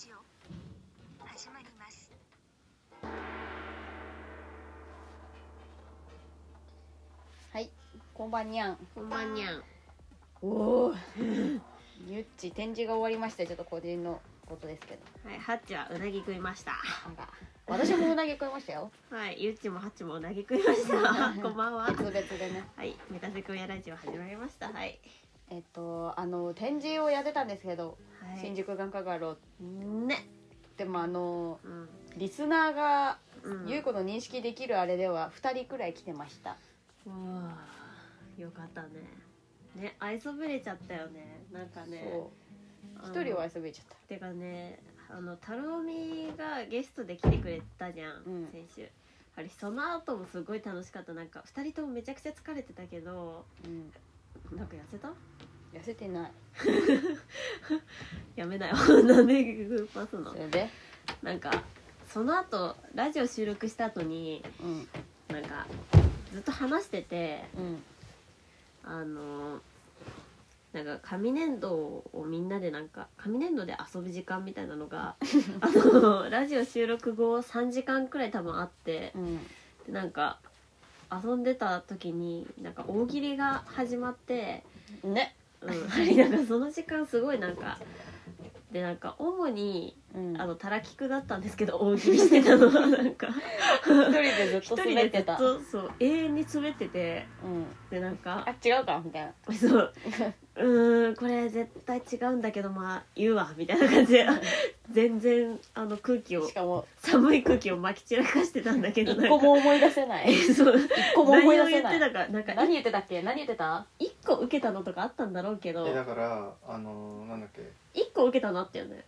ジオ始まりますはい、こんばんにゃん。こんばんにゃん。おお。ゆっち展示が終わりました。ちょっと個人のことですけど。はい、ハッチはうなぎ食いました。なんか私もうなぎ食いましたよ。はい、ゆっちもハッチもうなぎ食いました。こんばんは。別々でね。はい、メタセクヤラジオ始まりました。はい。えっとあの展示をやってたんですけど、はい新宿眼科画廊ね。でもあのうん。リスナーがうん。ゆうこの認識できるあれでは二人くらい来てました。わあ、よかったね。ね、愛想ぶれちゃったよね。なんかね。一人は遊びちゃった。てかね、あのタロミがゲストで来てくれたじゃん。うん先週。あれその後もすごい楽しかったなんか二人ともめちゃくちゃ疲れてたけどうん。なんか痩せた？痩せてない。やめなよ。なんでグーパスの？それで、なんかその後ラジオ収録した後にうん。なんかずっと話しててうん。あのなんか紙粘土をみんなでなんか紙粘土で遊ぶ時間みたいなのが あのラジオ収録後3時間くらい多分あってうん。でなんか遊んでた時になんか大喜利が始まって、ね。うん、なんかその時間すごいなんかでなんか主にうん。あのたらきくだったんですけど大喜利してたのはなんか一人でずっと一人でず滑って。ったとそう永遠に滑っててうん。でなんかあ違うかみたいな。そううーんこれ絶対違うんだけどまあ言うわみたいな感じで全然あの空気をしかも寒い空気をまき散らかしてたんだけど一個も思い出せない。そう一個も思い出せない。何を言ってたかなんか何言ってたっけ？何言ってた？一個受けたのとかあったんだろうけどえだからあのーなんだっけ？一個受けたのあったよね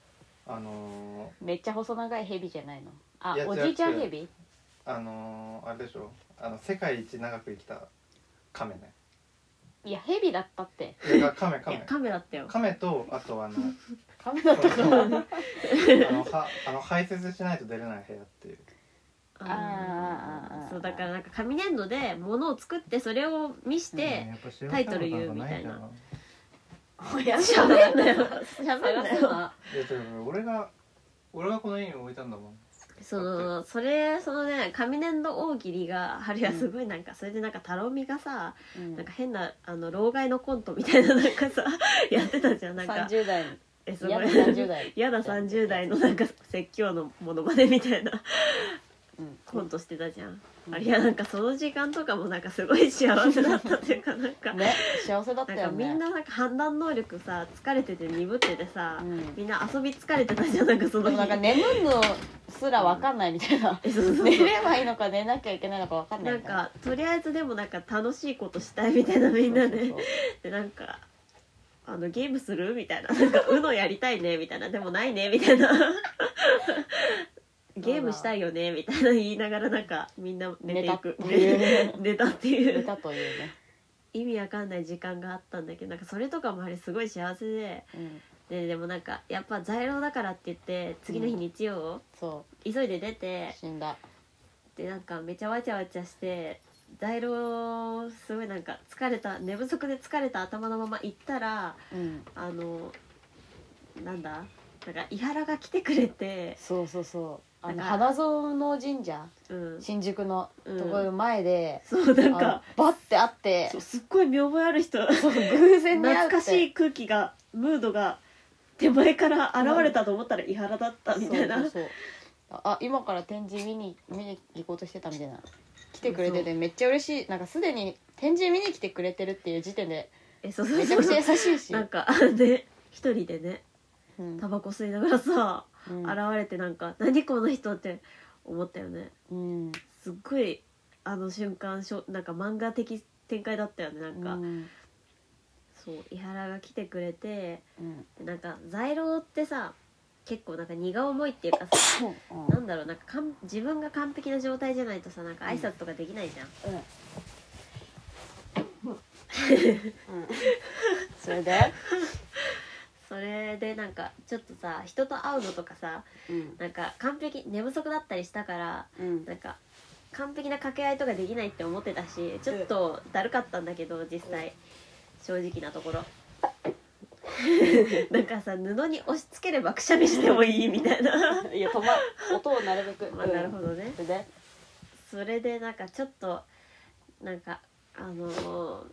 あのめっちゃ細長いヘビじゃないの？あおじいちゃんヘビ？ーあのーあれでしょ？あの世界一長く生きた亀ねいやヘビだったって。いや亀いや亀カメだったよ。亀とあとあのカメだったかそうら。あのはあの排泄しないと出れない部屋っていう。あー。あーあーそうだからなんか紙粘土で物を作ってそれを見して、タイトル言うみたいな。おや 喋んなよ。喋んなよ。いやだから俺が俺がこの家に置いたんだもんそのそれそのね紙粘土大喜利があれはすごいなんか、それでなんかタロミがさうん。なんか変なあの老害のコントみたいななんかさ やってたじゃん。なんか三十代。えすごい。三十代。やだ30代のなんか説教のモノマネみたいなうん。コントしてたじゃんあれいやなんかその時間とかもなんかすごい幸せだったっていうかなんか、ね幸せだったなんよね。かみんななんか判断能力さ疲れてて鈍っててさ、うん。みんな遊び疲れてたじゃんなんかその日。なんか眠るのすらわかんないみたいな。えそうそうそう。寝ればいいのか寝なきゃいけないのかわかんないな。ん。かとりあえずでもなんか楽しいことしたいみたいなみんなでそうそうでなんかあのゲームするみたいな。なんか UNO やりたいねみたいな。でもないねみたいなゲームしたいよねみたいな言いながらなんかみんな寝ていく 寝たっていう寝たってい寝うたというね。意味わかんない時間があったんだけどなんかそれとかもあれすごい幸せでうん。ででもなんかやっぱ在廊だからって言って次の日うん日曜、そ急いで出てう死んだ。でなんかめちゃわちゃわちゃして在廊すごいなんか疲れた寝不足で疲れた頭のまま行ったらうん。あのなんだ？なんか伊原が来てくれて、そうそうそう。あのなんか花園の神社うん、新宿のうん。ところ前で、そうなんあかのバッて会ってそうすっごい見覚えある人。そう偶然に会って。懐かしい空気がムードが手前から現れたと思ったら伊原だったみたいな、そうそうそう。あ今から展示見に見に行こうとしてたみたいな。来てくれててめっちゃ嬉しい。なんかすでに展示見に来てくれてるっていう時点でえそうそうめちゃくちゃ優しいし。なんかで一人でねうん。タバコ吸いながらさ、うん現れてなんか何この人って思ったよね。うん。すっごいあの瞬間しょなんか漫画的展開だったよねなんか、うん。そう伊原が来てくれてうん。でなんか在廊ってさ結構なんか荷が重いっていうかさなんだろうなんかかん自分が完璧な状態じゃないとさなんか挨拶とかできないじゃん、うん。それで？それでなんかちょっとさ人と会うのとかさうん。なんか完璧寝不足だったりしたからうん。なんか完璧な掛け合いとかできないって思ってたしちょっとだるかったんだけど実際。正直なところ。なんかさ布に押し付ければくしゃみしてもいいみたいな。いや止ま音をなるべく。まあなるほどね。それでそれでなんかちょっとなんかあの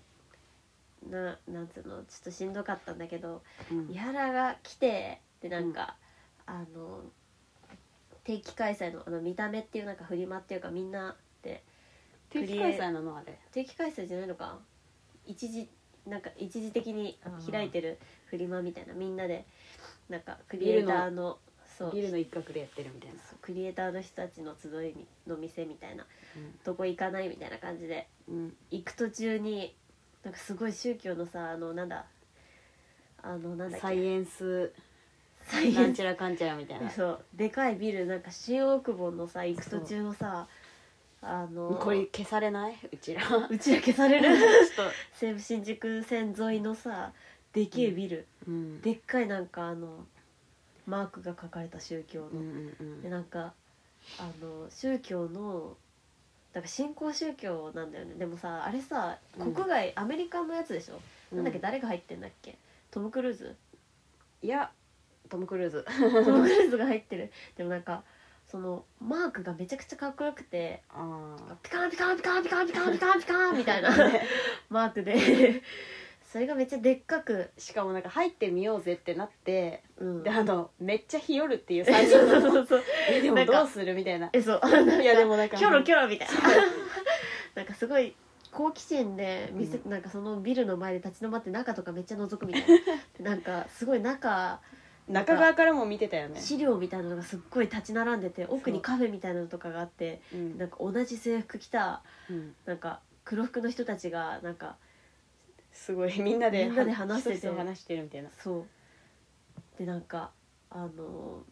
ななんつうのちょっとしんどかったんだけどうん。伊原が来てでなんか、あの定期開催のあの見た目っていうなんかフリマっていうかみんなで定期開催なのあれ。定期開催じゃないのか？一時なんか一時的に開いてるフリマみたいなみんなでなんかクリエイターのそう。ビルの一角でやってるみたいな。クリエイターの人たちの集いの店みたいなとこ行かないみたいな感じでうん。行く途中になんかすごい宗教のさあのなんだあのなんだっけ？サイエンス。サイエンス。なんちゃらかんちゃらみたいな。そう。でかいビルなんか新大久保のさ行く途中のさあのこれ消されない？うちら。ちょっうちら消される？と。西武新宿線沿いのさでけえビル、うん。でっかいなんかあのマークが書かれた宗教の、うんうんうん。でなんかあの宗教のなんか新興宗教なんだよね。でもさあれさうん。国外、アメリカのやつでしょ、うん。なんだっけ誰が入ってんだっけ？トム・クルーズ？いやトム・クルーズ。トム・クルーズが入ってる。でもなんかそのマークがめちゃくちゃかっこよくてピカンピカンピカンピカンピカンピカンピカンみたいな マークでそれがめっちゃでっかく、しかもなんか入ってみようぜってなってうん、であのめっちゃ日和るっていうそう3人そうのそうそう。えでもどうするみたいな。えそう。いやでもなんかキョロキョロみたいな。なんかすごい好奇心で店、うなんかそのビルの前で立ち止まって中とかめっちゃ覗くみたいな。で なんかすごい中中側からも見てたよね。資料みたいなのがすっごい立ち並んでて奥にカフェみたいなのとかがあってうん。なんか同じ制服着たうん。なんか黒服の人たちがなんかすごい みんなでみんなで話してて。話してるみたいな。そう。でなんかあの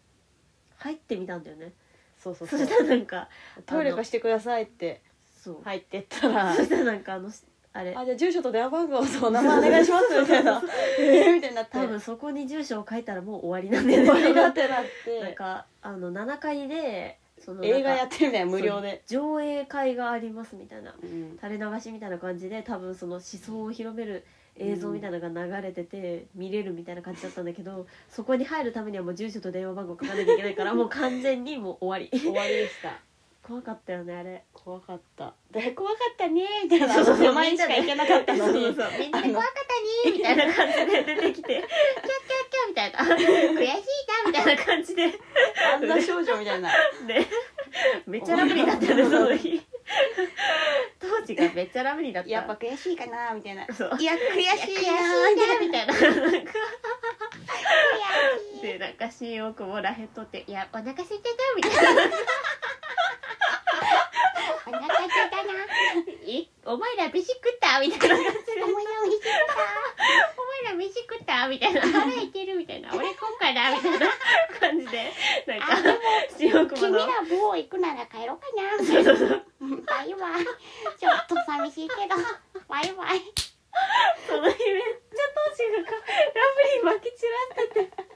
入ってみたんだよね。そそうそう。そうしたらなんかトイレ貸してくださいって。そう、入ってったら。そしたらなんかあのあれ。あじゃあ住所と電話番号とお名前お願いしますみたいな えーみたいになって。多分そこに住所を書いたらもう終わりなんだよね。終わりだってなっ なんてかあの7階でその映画やってるみたいな無料で。上映会がありますみたいなうん。垂れ流しみたいな感じで多分その思想を広める映像みたいなのが流れてて見れるみたいな感じだったんだけどそこに入るためにはもう住所と電話番号書かなきゃいけないからもう完全にもう終わり。終わりでした。怖かったよねあれ。怖かった。で怖かったねみたいな。そうそうそう名前しか行けなかったのに。そうそうみんなであの怖かったねみたいな感じで出てきて。キャッキャッみたいな。悔しいなみたいな感じで。あんな少女みたいな。ね。めっちゃラブリーだったよね その日当時がめっちゃラブリーだった。やっぱ悔しいかなみたいな。いや悔しいなみたいな。なんか。でなんか新大久保らへんとって「いやお腹空いてた」みたいな。お腹空いてたな。「えお前ら飯食った?」みたいな感じでお前ら美味しかっ「お前ら飯食った?」みたいな「腹減ってる?」みたいな「俺今回だ」みたいな感じでなんかあでも新大た。君ら某行くなら帰ろうかな。そうそうそうバイバイ。ちょっと寂しいけど。バイバイ。その日めっちゃ当時ラブリーまき散らしてて。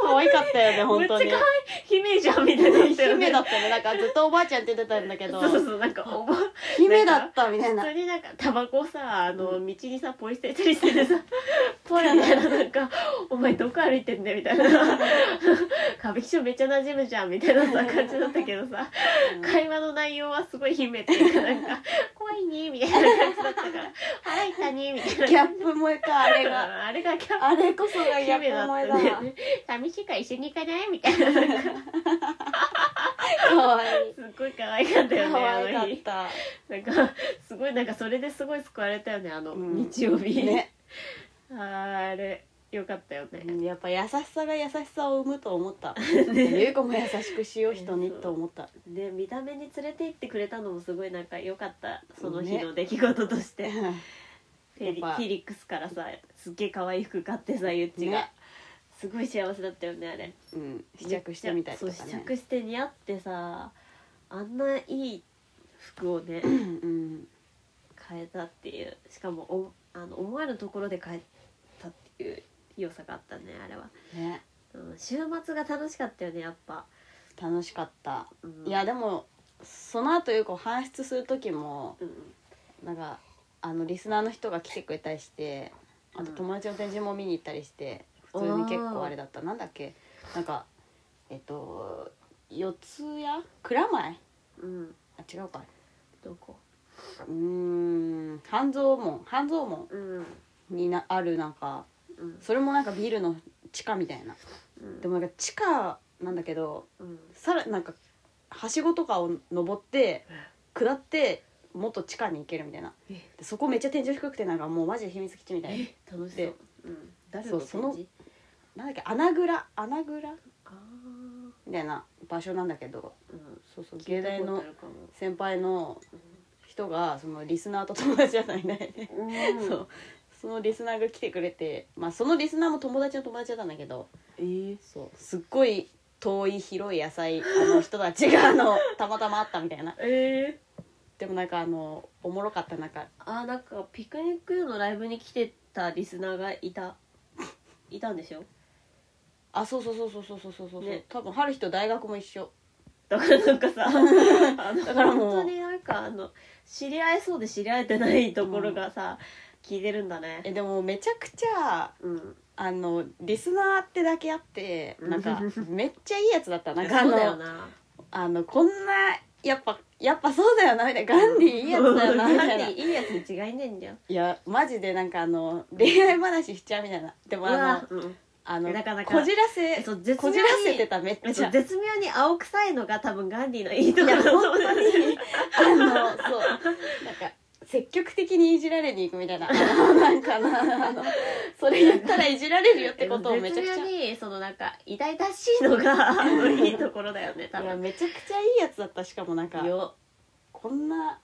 可愛かったよね本当に。めっちゃ可愛い。姫じゃんみたいになったよね。姫だったね。なんかずっとおばあちゃんって言ってたんだけどそうそうなんかおば姫だったみたいな。普通にな。んかタバコさあの道にさポイ捨てたりしててさ ポイみたいななんか「お前どこ歩いてんね」みたいな「歌舞伎町めっちゃ馴染むじゃん」みたいなさ感じだったけどさ。会話の内容はすごい姫っていうかなんか「怖いね」みたいな感じだったから「腹いったね」みたいな。ギャップ萌えかあれがあれがキャッあれこそがギャップ姫だ萌えだ。寂しいから一緒に行かないみたいな。か可愛いすっごい可愛かったよね可愛かった。なんかすごいなんかそれですごい救われたよねあのうん。日曜日、ね。あれよかったよね、うんやっぱ優しさが優しさを生むと思った。ゆう子も優しくしよう人にと思った。で見た目に連れて行ってくれたのもすごいなんか良かったその日の出来事として、フェリやっぱフィリックスからさすっげえ可愛い服買ってさゆっちが、ね。すごい幸せだったよねあれ。うん試着してみたりとかそう試ね着して似合ってさあんないい服をねうん。変えたっていう。しかもおあの思わぬところで変えたっていう良さがあったねあれは、ね。うん、週末が楽しかったよねやっぱ、楽しかった。うん、いやでもその後よく搬出する時もうん。なんかあのリスナーの人が来てくれたりしてあとうん友達の展示も見に行ったりして2普通に結構あれだった。なんだっけ？なんかえっと四谷？蔵前？うん。あ違うか。どこ？うーん半蔵門。半蔵門うん。になあるなんかうん。それもなんかビルの地下みたいな。うん。でもなんか地下なんだけどうん。さらなんかはしごとかを登って下ってもっと地下に行けるみたいな。え。でそこめっちゃ天井低くてなんかもうマジで秘密基地みたいな。楽しそう。でうん。誰のそうその展示？なんだっけ穴蔵？穴蔵？みたいな場所なんだけど。うん。そうそう聞いたこと芸大のあるかも。先輩の人がそのリスナーと友達じゃないね、うん。そう。そのリスナーが来てくれてまあそのリスナーも友達の友達だったんだけど。えー。そう。すっごい遠い広い野菜あの人たちがあのたまたまあったみたいな。えーでもなんかあのおもろかったなんかあーなんかピクニックのライブに来てたリスナーがいた。いたんでしょ？あそうそうそうそうそうそうそうそう、ね。多分春日と大学も一緒。だからなんかさ あのだからもう。本当になんかあの知り合えそうで知り合えてないところがさ、聞いてるんだね。えでもめちゃくちゃうん。あのリスナーってだけあってなんかうん めっちゃいいやつだった。なんかあそうだよのな。あのこんなやっぱやっぱそうだよなみたいな。ガンディいいやつだよなみたいな。ガンディいいやつに違いねえんだよ。いやマジでなんかあの恋愛話しちゃうみたいな。でもあのうわうんあのなかなかこじらせえそう絶こ妙にじらせてためっちゃ。絶妙に青臭いのが多分ガンディのいいところだと思う。に。あのそう。なんか積極的にいじられに行くみたいな。なんかな。あのそれ言ったらいじられるよってことをめちゃくちゃ。にそのなんか痛々しいのが いいところだよね多いや分めちゃくちゃいいやつだったしかもなんか。よ。こんな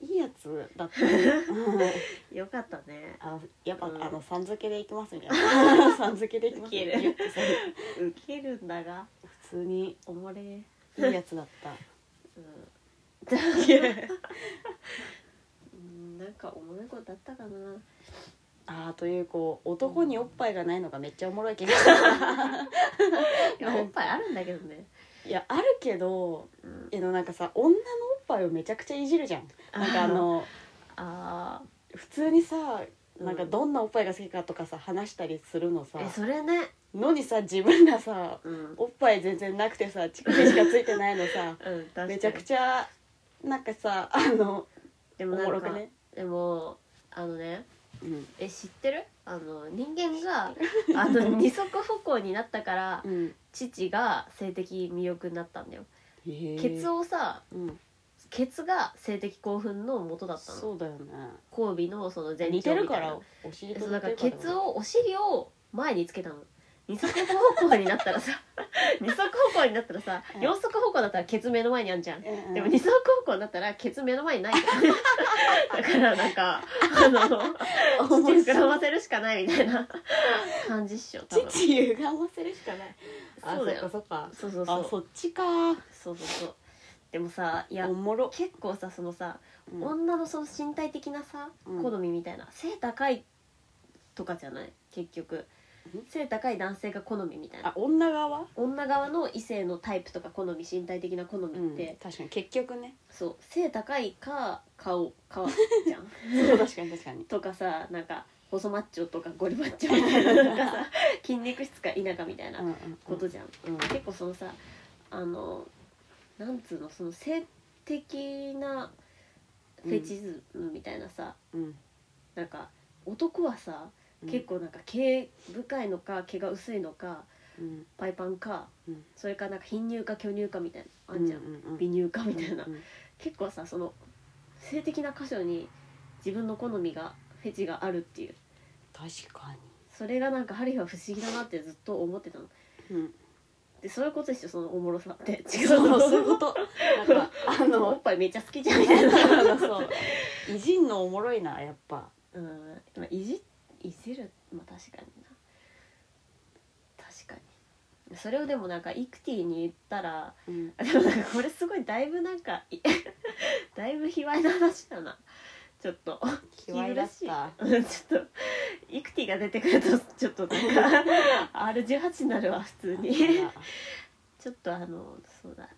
いいやつだった、う んよかったね。あのやっぱ、うん。あのさん付けでいきますみたいな。さん付けでいきますウケる。ん。だが。普通にいおもれ。いやつだった。うんなんかおもろいことあったかな。あーというこう男におっぱいがないのがめっちゃおもろい気がした いやおっぱいあるんだけどね。いやあるけどうん。えのなんかさ女のおっぱいをめちゃくちゃいじるじゃん。なんかあのあ普通にさうんなん。かどんなおっぱいが好きかとかさ話したりするのさーえそれね。のにさ自分がさうん。おっぱい全然なくてさ乳首しかついてないのさうんめちゃくちゃなんかさあのでおもなんかね？でもあのねうん。え知ってる？あの人間が あの二足歩行になったからうん。父が性的魅力になったんだよ。へえ。ケツをさうん。ケツが性的興奮の元だったの。そうだよね。交尾のその前似てるから兆みたいなお尻えと似てそうだからるからケツをお尻を前につけたの二足歩行になったらさ二足歩行になったらさうん。四足歩行だったらケツ目の前にあんじゃん。でも二足歩行になったらケツ目の前にない。じゃんだからなんかあの面父膨らま白いせるしかないみたいな感じっしょ多分。父歪ませるしかない。あそうだよ。そっかそうそうそうそっかあそっちか。そうそうそう。でもさいやおもろ。結構さそのさ、うん。女のその身体的なさうん。好みみたいな、背高いとかじゃない？結局。ん背高い男性が好みみたいな。あ女側？女側の異性のタイプとか好み身体的な好みうんって、確かに結局ね。そう。背高いか顔顔。じゃん。そう確かに確かに。とかさなんか細マッチョとかゴリマッチョみたいななんかさ 筋肉質か否かみたいなうんうんことじゃん、うん。結構そのさあのなんつうのその性的なフェチズムみたいなさ、うん。なんか男はさ、うん結構なんか毛深いのか毛が薄いのかうん。パイパンかうん。それかなんか貧乳か巨乳かみたいなあんじゃん、うんうんうん。美乳かみたいな、うんうん。結構さその性的な箇所に自分の好みがフェチがあるっていう。確かそれがなんかハリーは不思議だなってずっと思ってたの。にうん。でそういうことでしょそのおもろさって。違 うそうのそういうこと。なんか あおのっぱいめっちゃ好きじゃん。みたいなそう。いじんのおもろいなやっぱ。うん。まあいじいじる。まあ確かにな。確かに。それをでもなんかイクティに言ったらうん。あでもなんかこれすごいだいぶなんかい だいぶ卑猥な話だな。ちょっと。卑猥だった。うんちょっと。イクティが出てくるとちょっとなんか R18 になるわ普通に。ちょっとあのそうだな。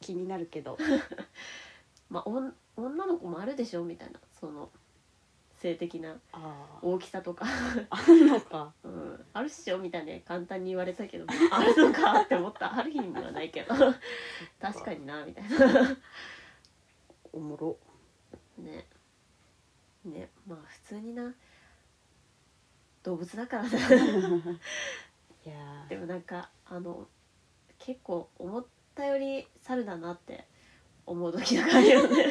気になるけど。まあおん女の子もあるでしょみたいな。その性的なあ大きさとか、あのか。うん、あるっしょみたいに簡単に言われたけど。あるのかって思った。ある意味はないけど。確かになみたいな。おもろ。ね。ね。まあ普通にな。動物だからな。いやー。でもなんかあの結構思ったより猿だなって思う時があるよね。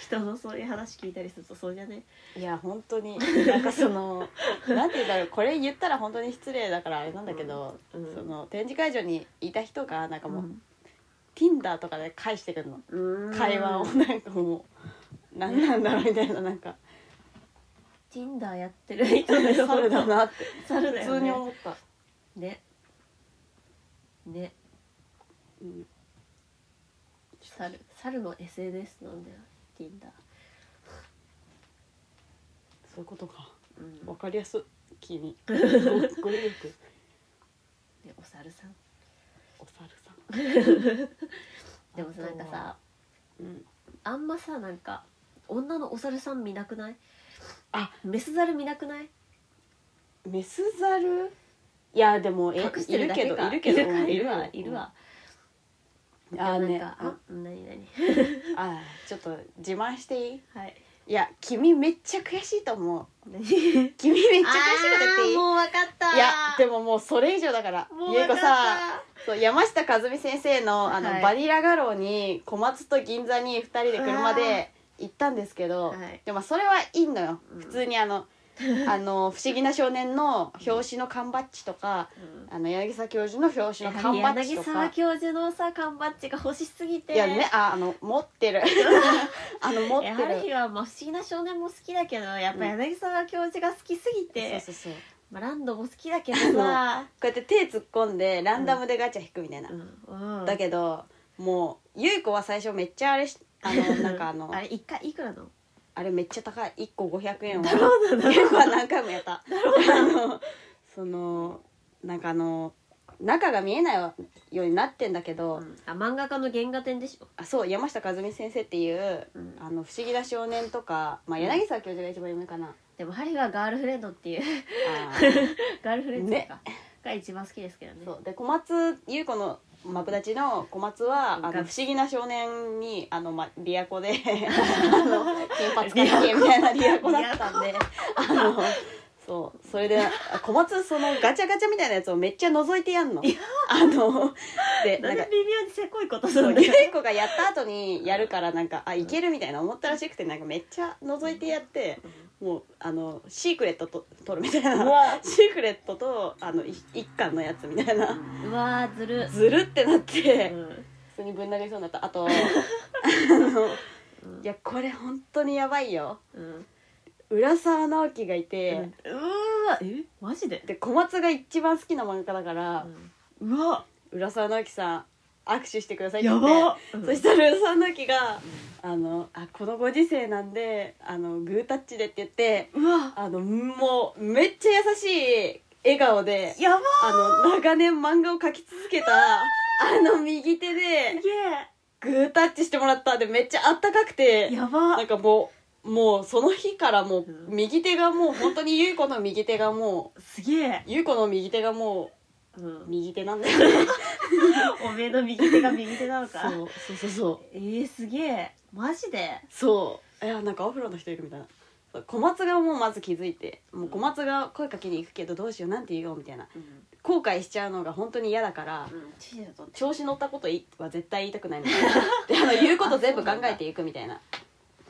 人のそういう話聞いたりするとそうじゃね？いや本当に。なんかその なんて言うんだろうこれ言ったら本当に失礼だからあれなんだけど、うん。その展示会場にいた人がなんかもう、うん。Tinder とかで返してくるの。うん。会話を。なんかもう何なんだろうみたいななんか。Tinder やってる人だよ猿だなって。猿だよ普通にね思った、ね。ね。うん、猿猿の SNS なんだよ Tinder そういうことか。うん。わかりやすい君ご語彙力ねお猿さん。お猿さん。でもさなんかさうん。あんまさなんか女のお猿さん見なくない？あ。メス猿見なくない？メスザルいやでもえ隠してるだけか。いるけどいるけどかいるわ。よい。るわあーねなんかあ何何？あーちょっと自慢していい？はい。いや君めっちゃ悔しいと思う。何？君めっちゃ悔しいこと言っていい？もう分かった。いやでももうそれ以上だからゆうこもう分かった。さそう山下和美先生のあの、はいバニラガローに小松と銀座に2人で車で行ったんですけど、はい。でもそれはいいのよ、うん。普通にあのあの「不思議な少年」の表紙の缶バッジとか、あの柳沢教授の表紙の缶バッジ柳とか。沢教授のさ缶バッジが欲しすぎて。いやねああの持ってる。あの持ってやるはりは、まあ、不思議な少年も好きだけどやっぱ柳沢教授が好きすぎて、そうそうそう。まあ、ランドも好きだけどさ、こうやって手突っ込んでランダムでガチャ引くみたいな、うんうん。だけどもうゆい子は最初めっちゃあれしあのなんかあの あれ一回いくらの？あれめっちゃ高い。1個500円は。ゆい子は何回もやった。あのそのなんかあの中が見えないようになってんだけど、うん。あ漫画家の原画展でしょ、あそう山下和美先生っていううん。あの不思議な少年とか、まあ、柳沢教授が一番有名かな、でもハリはガールフレンドっていう。ガールフレンドか、が一番好きですけどね。そう。で小松優子のマブダチの小松はあの不思議な少年にあの、ま、リアコで あの金髪かけみたいなリアコだったんであのそう。それであ小松そのガチャガチャみたいなやつをめっちゃ覗いてやんの。あのでななんんかで微妙にせこいことすそうるんだい子がやった後にやるからなんかあいけるみたいな思ったらしくてなんかめっちゃ覗いてやってもうあのシークレットと取るみたいな。シークレットとあのい一巻のやつみたいな。うわーずる。ずるってなって、うん。普通にぶん投げそうになった。あと あのうん。いやこれ本当にやばいよ。うん浦沢直樹がいて、うーわ。え？マジで？で小松が一番好きな漫画家だから、うわ。浦沢直樹さん握手してくださいって言やってば。うん。そしたら浦沢直樹が「あのあこのご時世なんであのグータッチで」って言ってうわ。あのもうめっちゃ優しい笑顔でやばあの長年漫画を描き続けたあの右手ですげグータッチしてもらったでめっちゃあったかくてえやば。なんかもうもうその日からもううん。右手がもう本当に優子の右手がもうすげえ、優子の右手がもう、うん。右手なんだよね。おめえの右手が右手なのか。そうそうそうそう。えー、すげえ。マジで？そう。いやなんかアフロの人いるみたいな。小松がもうまず気づいてもう小松が声かけに行くけどどうしようなんて言おうみたいな。うん、後悔しちゃうのが本当に嫌だから、うん、調子乗ったこといは絶対言いたくないみたいな。であの言うこと全部考えていくみたいな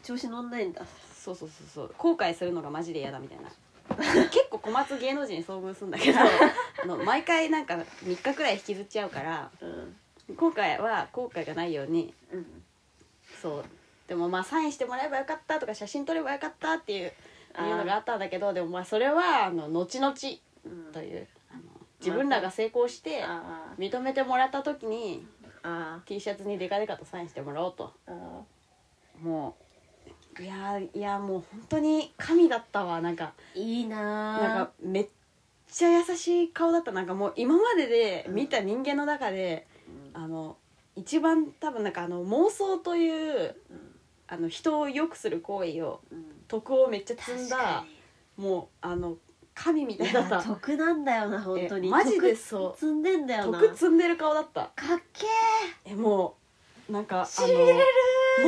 調子乗んないんだ。そうそうそうそう。後悔するのがマジで嫌だみたいな。結構小松芸能人に遭遇するんだけどあの毎回なんか3日くらい引きずっちゃうからうん。今回は後悔がないようにうん。そう。でもまあサインしてもらえばよかったとか写真撮ればよかったっていういうのがあったんだけどでもまあそれはあの後々うんというあの自分らが成功してあ認めてもらった時にあ T シャツにデカデカとサインしてもらおうと。もういやーいやもう本当に神だったわなんか。いいななんかめっちゃ優しい顔だった。なんかもう今までで見た人間の中で、あの一番多分なんかあの妄想というあの人を良くする行為をうん。徳をめっちゃ積ん確だかもうあの神みたにいだった。得なんだよな本当に。えマジでそう。得積んでんだよな。徳積んでる顔だった。かっけえもうなんかあしびれる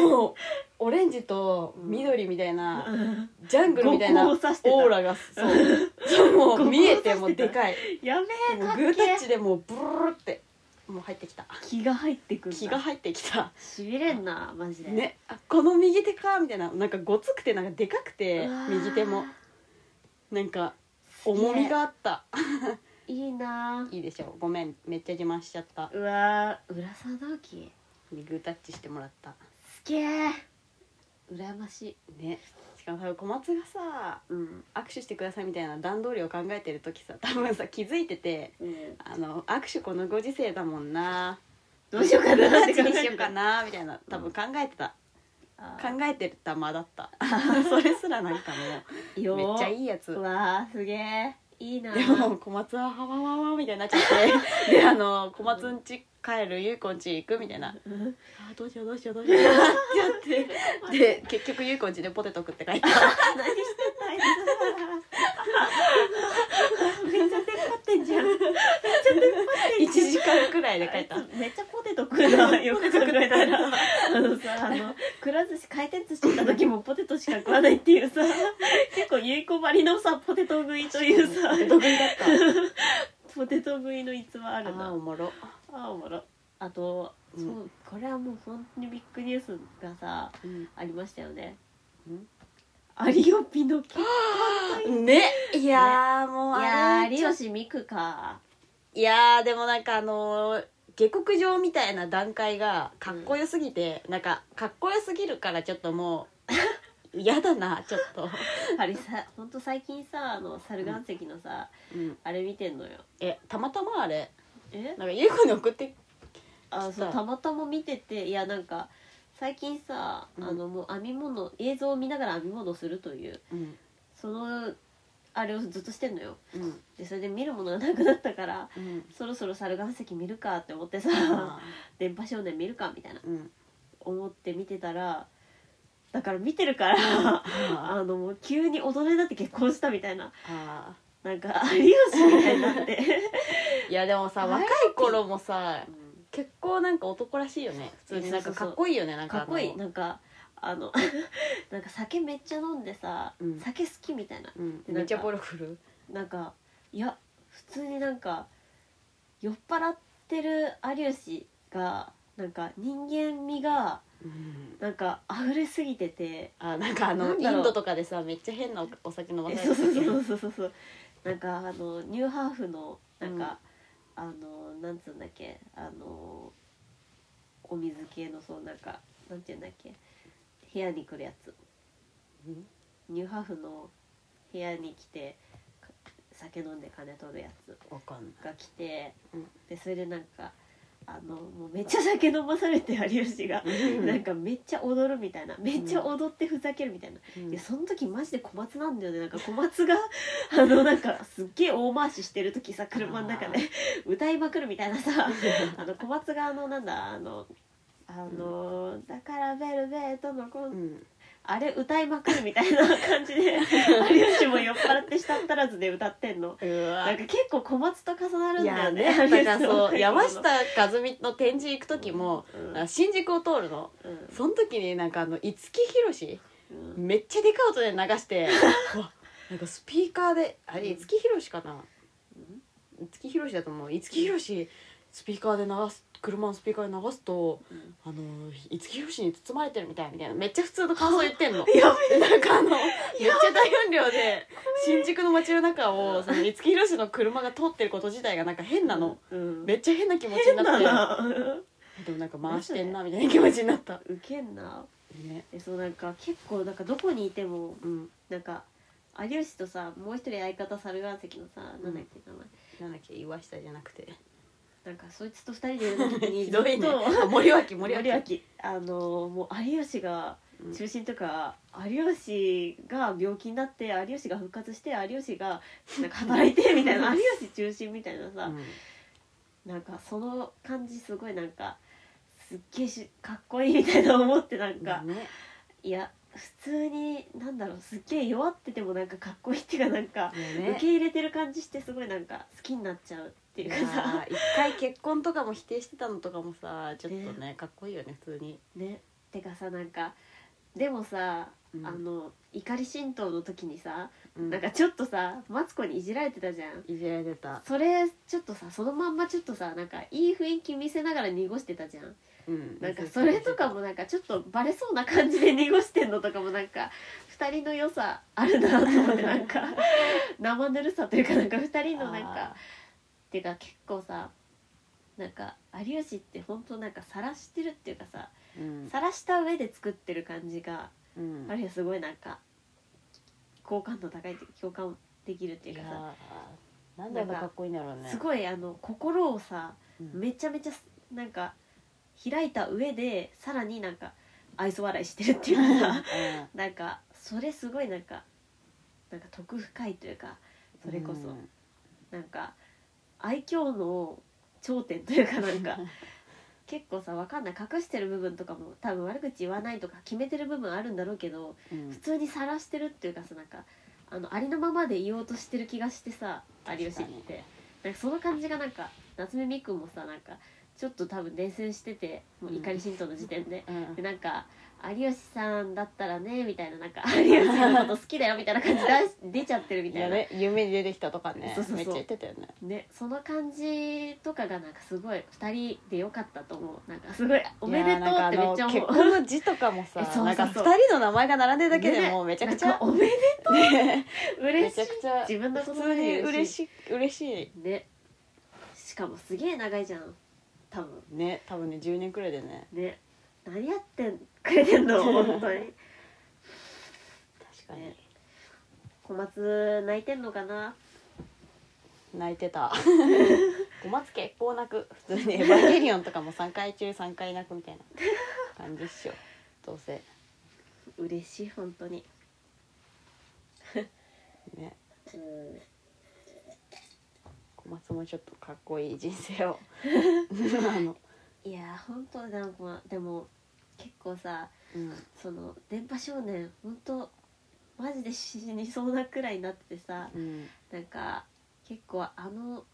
のもうオレンジと緑みたいな、ージャングルみたいなオーラがそう。もう見えてもうでかい。やべえグータッチでもうブルルルってもう入ってきた。気が入ってくる気が入ってきた。しびれんなマジで。ね。あこの右手かみたいな。なんかごつくてなんかでかくて右手も。なんか重みがあった。いいないいでしょごめん。めっちゃ自慢しちゃった。うわー。浦沢直樹グータッチしてもらった。すげえ羨ましい。ね。しかも多分小松がさうん握手してくださいみたいな段取りを考えてる時さ 多分さ気づいててあの握手このご時世だもんな。どうしようかなどっちって考えてにしようかなみたいな多分考えてた。あ考えてた間だった。それすらなんかもうめっちゃいいやつ。うわーすげえいいなでも小松ははわわわみたいになっちゃって。であの小松ん家帰るゆうこん家行くみたいな。あうん。どうしようどうしようどうしよう。ってなって。で結局ゆうこん家でポテト食って帰った。何してんのあいつ。めっちゃ出っ張ってんじゃん。めっちゃ出っ張ってん1じゃん。時間くらいで帰った。めっちゃポテト食うなよく考えたら。あのさあのくら寿司回転寿司行った時もポテトしか食わないっていうさ結構ゆいこばりのさポテト食いというさ。ポテト食いだった。ポテト食いの逸話あるあなーおもろあおもろ。あと、うん。そうこれはもう本当にビッグニュースがさうん。ありましたよね。うん。アリオピの結ね。いやーもういやあれー有吉美久か。いやーでもなんかあのー下克上みたいな段階がかっこよすぎて、なんかかっこよすぎるからちょっともう 嫌だなちょっと、あれさ本当最近さあの猿岩石のさ、うん、あれ見てんのよ。えたまたまあれ？え？なんかゆう子に送ってあそうさた。またま見てていやなんか最近さ、うん。あのもう編み物映像を見ながら編み物をするといううん。そのあれをずっとしてんのよ。うん。でそれで見るものがなくなったからうん。そろそろ猿岩石見るかって思ってさあ「電波少年見るか」みたいな。ーうん。思って見てたらだから見てるから ああのもう急に大人になって結婚したみたいな。あなんか有吉みたいになって、ー いやでもさ若い頃もさうん。結構なんか男らしいよね。普通に。なんかかっこいいよねなんかかっこいい。あのなんかあの なんか酒めっちゃ飲んでさ、うん。酒好きみたいな。うん。でめっちゃボロ振る？なんかいや普通になんか酔っ払ってる有吉がなんか人間味がうん。なんか溢れすぎてて。あなんかあのイなんだろう。ンドとかでさめっちゃ変なおお酒飲まえされてるそうそうそうそうそうそうなんかあのニューハーフのなんか、あのなんつうんだっけあのお水系のそうなんかなんていうんだっけ部屋に来るやつ。うん。ニューハーフの部屋に来てか酒飲んで金取るやつが来て、うん。でそれでなんかあのもうめっちゃ酒飲まされて有吉がなんかめっちゃ踊るみたいな。めっちゃ踊ってふざけるみたいな、うん。いやその時マジで小松なんだよね。なんか小松が あのなんかすっげえ大回ししてる時さ車の中で歌いまくるみたいなさ。あの小松があのなんだあのあの、だからベルベートのこんうんあれ歌いまくるみたいな感じで 有吉も酔っ払ってしたったらずで歌ってんの。うわ。なんか結構小松と重なるんいやだよねねだからそう山下和美の展示行く時も、うんあ新宿を通るの。うん。その時になんかあの五木ひろしうん。めっちゃでかい音で流して うわなんかスピーカーであれ五木ひろしかな？五木ひろしだと思う。五木ひろしスピーカーで流す車のスピーカーで流すとうん。あの五木ひろしに包まれてるみたいみたいなめっちゃ普通の感想言ってんの。やで なんかあのめっちゃ大音量で新宿の街の中をその五木ひろしの車が通ってること自体がなんか変なの、うん。めっちゃ変な気持ちになって。なでもなんか回してんなみたいな気持ちになった。ウケんな。ね。えそうなんか結構なんかどこにいてもうん。なんか有吉とさもう一人相方猿岩石のさなんだっけ名前。なんだっけ岩下じゃなくてなんかそいつと二人でいる時に ひどいね。ずっとあ森脇。森森脇。脇あのもう有吉がうん。中心とか、有吉が病気になって有吉が復活して有吉がなんか働いてみたいな 有吉中心みたいなさ、なんかその感じすごいなんかすっげえしかっこいいみたいな思ってなんうんか、ね。いや普通になんだろうすっげえ弱っててもなんかかっこいいっていうかなんか、ね。受け入れてる感じしてすごいなんか好きになっちゃうっていうかさ。ー一回結婚とかも否定してたのとかもさちょっとねかっこいいよね普通に、ね。てかさなんかでもさ、うん。あの怒り神道の時にさ、うん。なんかちょっとさマツコにいじられてたじゃん。いじられてた、それちょっとさそのまんまちょっとさなんかいい雰囲気見せながら濁してたじゃん。うん、なんかそれとかもなんかちょっとバレそうな感じで濁してんのとかもなんか2人の良さあるなと思ってなんか生ぬるさというかなんか2人のなんかっていうか結構さなんか有吉って本当なんか晒してるっていうかさうん。晒した上で作ってる感じがうん。あるいはすごいなんか好感度高いっていうか共感できるっていいうかさやーなんかっこいいんだろうね。すごいあの心をさうん。めちゃめちゃなんか開いた上でさらになんか愛想笑いしてるっていうかさなんかそれすごいなんかなんか徳深いというかそれこそ、うん。なんか愛嬌の頂点というかなんか結構さわかんない隠してる部分とかも多分悪口言わないとか決めてる部分あるんだろうけどうん。普通に晒してるっていうかさなんかあのありのままで言おうとしてる気がしてさ有吉って。なんかその感じがなんか夏目みくんもさなんかちょっと多分伝染しててもう怒り神道の時点で、うん。でなんか有吉さんだったらねみたいななんか 有吉のこと好きだよみたいな感じ出し出ちゃってるみいたいな。やね夢に出てきたとかねそうそうそう。めっちゃ言ってたよね。ねその感じとかがなんかすごい2人でよかったと思う。なんかすごいおめでとうってめっちゃ思う。結婚の字とかもさえ そうなんか二人の名前が並んでるだけでもうめちゃくちゃ、なんかおめでとう？ね。め嬉しい。ちゃくちゃ自分の普通ことでに嬉しい。嬉しね。しかもすげえ長いじゃん多分いね多分ね10年くらいでね。ね何やってくれてんの？本当に。確かに、ね。小松泣いてんのかな？泣いてた。小松結構泣く。普通に「エヴァンゲリオン」とかも3回中3回泣くみたいな。感じっしょ。どうせ。嬉しい本当に。ね。うん。小松もちょっとかっこいい人生を。あの、いや本当なんかでも結構さうん。その電波少年本当マジで死にそうなくらいになっててさうん。なんか結構あの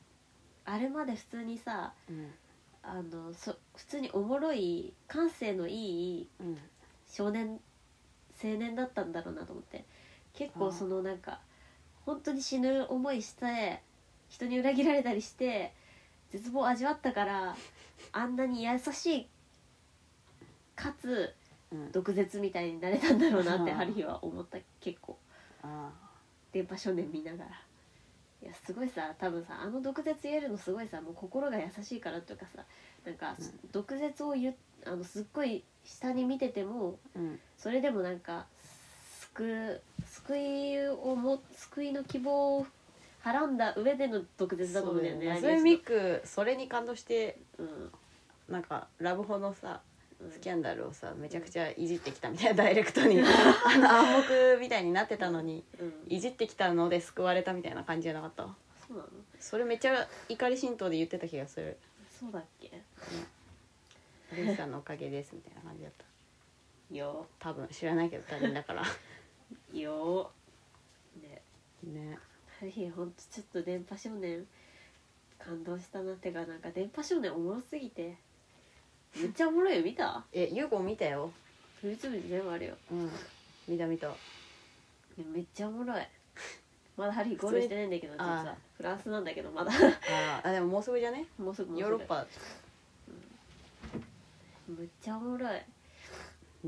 あれまで普通にさうん。あのそ普通におもろい感性のいいうん。少年青年だったんだろうなと思って。結構そのなんか本当に死ぬ思いして人に裏切られたりして絶望を味わったからあんなに優しいかつうん。毒舌みたいになれたんだろうなってあー。ハリーは思った結構。あ電波少年見ながら。いやすごいさ多分さあの毒舌言えるのすごいさもう心が優しいからっていうかさなんか、う毒舌を言うあのすっごい下に見ててもーうん。それでもなんか救う救いをも救いの希望をはらんだ上での毒舌だと思うんだよねそうだよね。ミクそれに感動してうん。なんかラブホのさうん。スキャンダルをさめちゃくちゃいじってきたみたいなダイレクトに。あの暗黙みたいになってたのにうん。いじってきたので救われたみたいな感じじゃなかった？そうなの。それめっちゃ怒り神道で言ってた気がする。そうだっけ？ルイさんのおかげですみたいな感じだった。よ。多分知らないけど他人だから。よ。ね。ねハリーほんとちょっと電波少年感動したなってかなんか電波少年おもろすぎて。めっちゃおもろいよ見た？え優子見たよ。YouTube に全部あるよ。うん。見た見た。めっちゃおもろい。まだハリーゴールしてないんだけど実あはー。フランスなんだけどまだ。あーあでももうすぐじゃね？もうすぐもうすぐ。ヨーロッパ。めっちゃおもろい、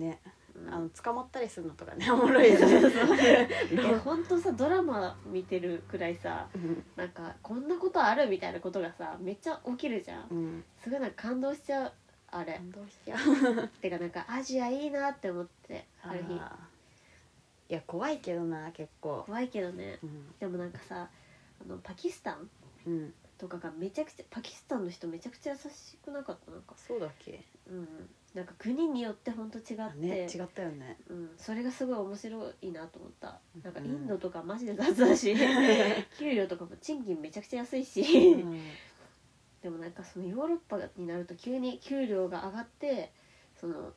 ね。うんあの捕まったりするのとかね おもろいよね。いやほんとさドラマ見てるくらいさうん。なんかこんなことあるみたいなことがさめっちゃ起きるじゃん。うん。すごいなんか感動しちゃうあれ。感動しちゃう。てかなんかアジアいいなって思ってある日。いや怖いけどな結構。怖いけどね。うん。でもなんかさあのパキスタンうん。とかがめちゃくちゃパキスタンの人めちゃくちゃ優しくなかった？なんか。そうだっけ？うんなんか国によってほんと違って、ね違ったよね。うん、それがすごい面白いなと思った。なんかイうん。ンドとかマジで雑だし。給料とかも賃金めちゃくちゃ安いし、うん。でもなんかそのヨーロッパになると急に給料が上がってその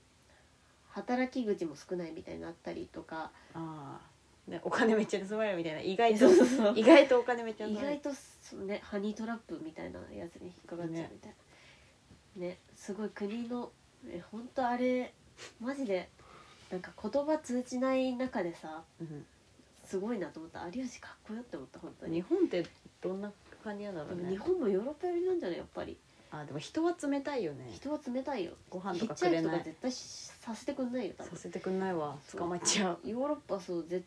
働き口も少ないみたいになったりとか。ああでお金めっちゃ盗まれるみたいな。意外と。そうそうそう。意外とお金めっちゃ盗意外とねハニートラップみたいなやつに引っかかっちゃうみたいな。ねすごい国のえ本当あれマジでなんか言葉通じない中でさうん。すごいなと思った。有吉かっこよって思った本当日に本ってどんな感じなんだろうね。でも日本もヨーロッパ寄りなんじゃない？やっぱり。あでも人は冷たいよね。人は冷たいよ。ご飯とかヒッチハイくれないクとか絶対しさせてくんないよ多分。させてくんないわ。捕まっちゃう。ヨーロッパそうぜ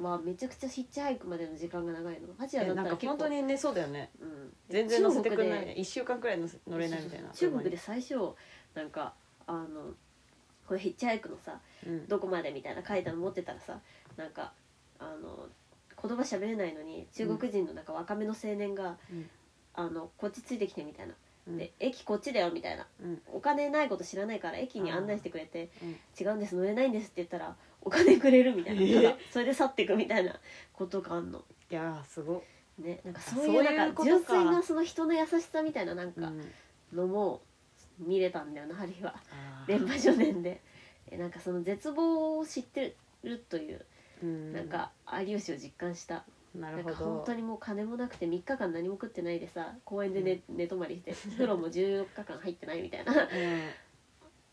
はめちゃくちゃヒッチハイクまでの時間が長いの。アジアだえなんかったら結構。本当にねそうだよね。うん、全然乗せてくんない。ね一週間くらい乗せ乗れないみたいな。中国で最初なんかあのこれヒッチハイクのさうん。どこまでみたいな書いたの持ってたらさなんかあの言葉喋れないのに中国人のなんか若めの青年が、うん。あのこっちついてきてみたいな、うん。で駅こっちだよみたいな。うん。お金ないこと知らないから駅に案内してくれてうん。違うんです乗れないんですって言ったらお金くれるみたいな、えただそれで去っていくみたいな。ことがあんの。いやーすごいねなんかあそういうそういうなんかことか。純粋なその人の優しさみたいななんかうん。のも見れたんだよなハリー。は電波少年で。えなんかその絶望を知ってるといううん。なんか有吉を実感した、なんかなるほど本当にもう金もなくて3日間何も食ってないでさ公園で寝,、寝泊まりして風呂も14日間入ってないみたいな。うん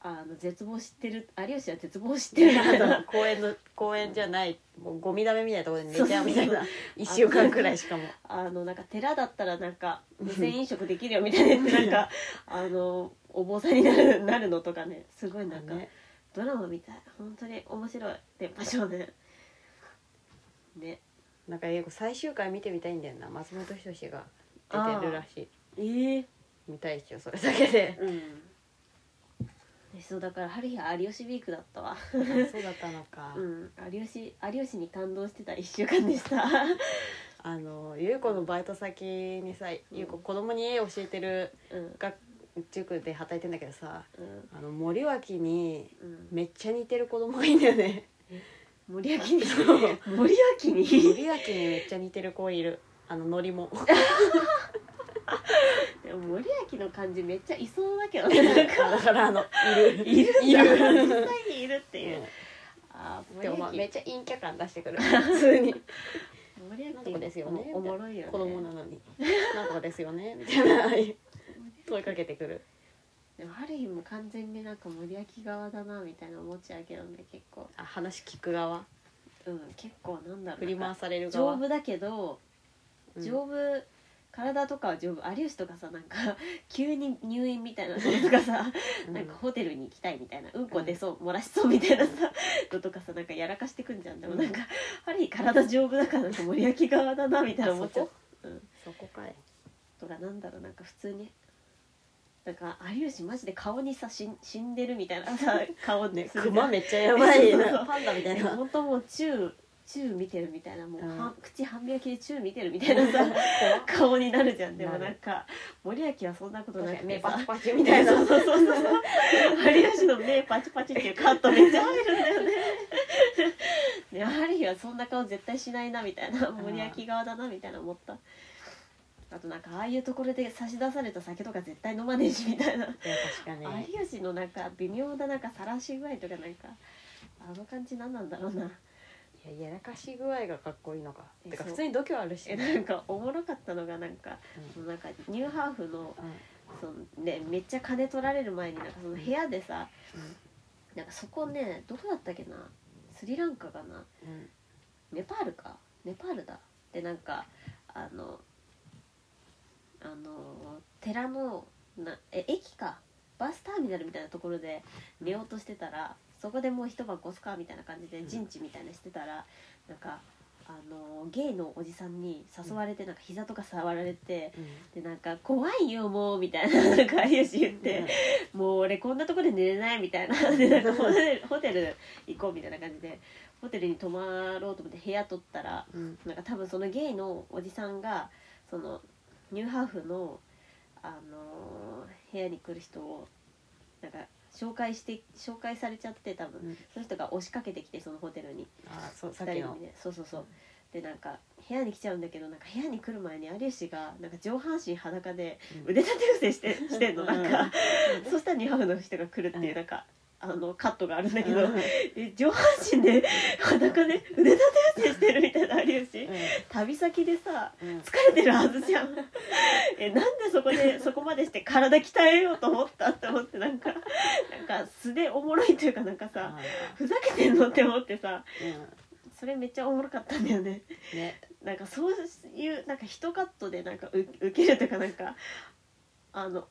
あの絶望知ってる有吉は絶望知ってるな公園の公園じゃないもうゴミだめみたいなところで寝ちゃうみたいな。一週間くらいしかも。あのなんか寺だったらなんか無銭飲食できるよみたいな。なんかあのお坊さんになるなるのとかね。すごいなんか、ね。ドラマみたい。本当に面白い電波少年ね。なんか英語最終回見てみたいんだよな。松本人志が出てるらしい。ええ見たいっしょそれだけで。うん。でそうだから春日は有吉ウィークだったわ。あそうだったのか、うん有吉有吉に感動してた1週間でした。あの優子のバイト先にさ優子子供に絵教えてるうん。学塾で働いてんだけどさうん。あの森脇にうん。めっちゃ似てる子供がいいんだよね。森脇に？そう。森脇に？森脇にめっちゃ似てる子いる。あのノリも でも森脇の感じめっちゃいそうだけどね。なんかだからあのいる。いるんいだる。実際にいるっていう、ああでもまあめっちゃ陰キャ感出してくる。普通に。森なんですよね。おもろいよね。子供なのに。なんとかですよね。みたいな。問いかけてくるでも春日も完全になんか森脇側だなみたいな思っちゃうけどね結構。あ話聞く側。うん結構なんだろう振り回される側。丈夫だけどうん。丈夫、体とかは丈夫。有吉とかさなんか 急に入院みたいなのとかさ、うん。なんかホテルに行きたいみたいなうんこ出そう漏らしそうみたいなさのとかさなんかやらかしてくんじゃん。でもなんか、ハリー体丈夫だからなんか森脇側だなみたいな思っちゃう。そこ。かい。とかなんだろうなんか普通に。なんか有吉マジで顔にさ死ん死んでるみたいなさ顔ねするじゃんクマめっちゃやばいそうそうなパンダみたいな。本当もうチューチュー見てるみたいなもう、うん。は口半開きでチュー見てるみたいなさ 顔になるじゃんでもなんか。森脇はそんなことなくてさ目 パチパチみたいな。そうそうそうそう有吉の目パチパチっていうカットめっちゃ入るんだよね。でハリーはそんな顔絶対しないなみたいな。森脇側だなみたいな思った。あとなんかああいうところで差し出された酒とか絶対飲まねえしみたいな。有吉のなんか微妙ななんか晒し具合とかなんかあの感じ何なんだろうないややらかし具合がかっこいいのか。えてかそう。普通に度胸あるしえなんかおもろかったのがなんか、そのなんかニューハーフのその、ね、めっちゃ金取られる前になんかその部屋でさなんかそこねどこだったっけな？スリランカかな？うんうん。ネパールか？ネパールだ。でなんかあのあの寺のなえ駅か？バスターミナルみたいなところで寝ようとしてたらそこでもう一晩越すかみたいな感じで陣地みたいなしてたらなんかあのゲイのおじさんに誘われてなんか膝とか触られてでなんか「怖いよもう」みたいな なんか有吉言って。もう俺こんなとこで寝れないみたいなでなんかホテルホテル行こうみたいな感じでホテルに泊まろうと思って部屋取ったらうん。なんか多分そのゲイのおじさんがそのニューハーフの、あのー部屋に来る人をなんか紹介して紹介されちゃって多分、うん。その人が押しかけてきてそのホテルに。あそうさっ2きの。人組でそうそうそう。でなんか部屋に来ちゃうんだけどなんか部屋に来る前に有吉がなんか上半身裸でうん。腕立て伏せしてしてんの。なんか、うん。そしたらニハフの人が来るっていう、うん。なんかあのカットがあるんだけど、うん。え上半身で裸で腕立て伏せしてるみたいなのあるよし、旅先でさうん。疲れてるはずじゃん。えなんでそこでそこまでして体鍛えようと思ったって思ってなんかなんか素でおもろいというかなんかさふざけてんのって思ってさそれめっちゃおもろかったんだよね。うんね。なんかそういうなんか一カットでなんかう受けるというかなんかあの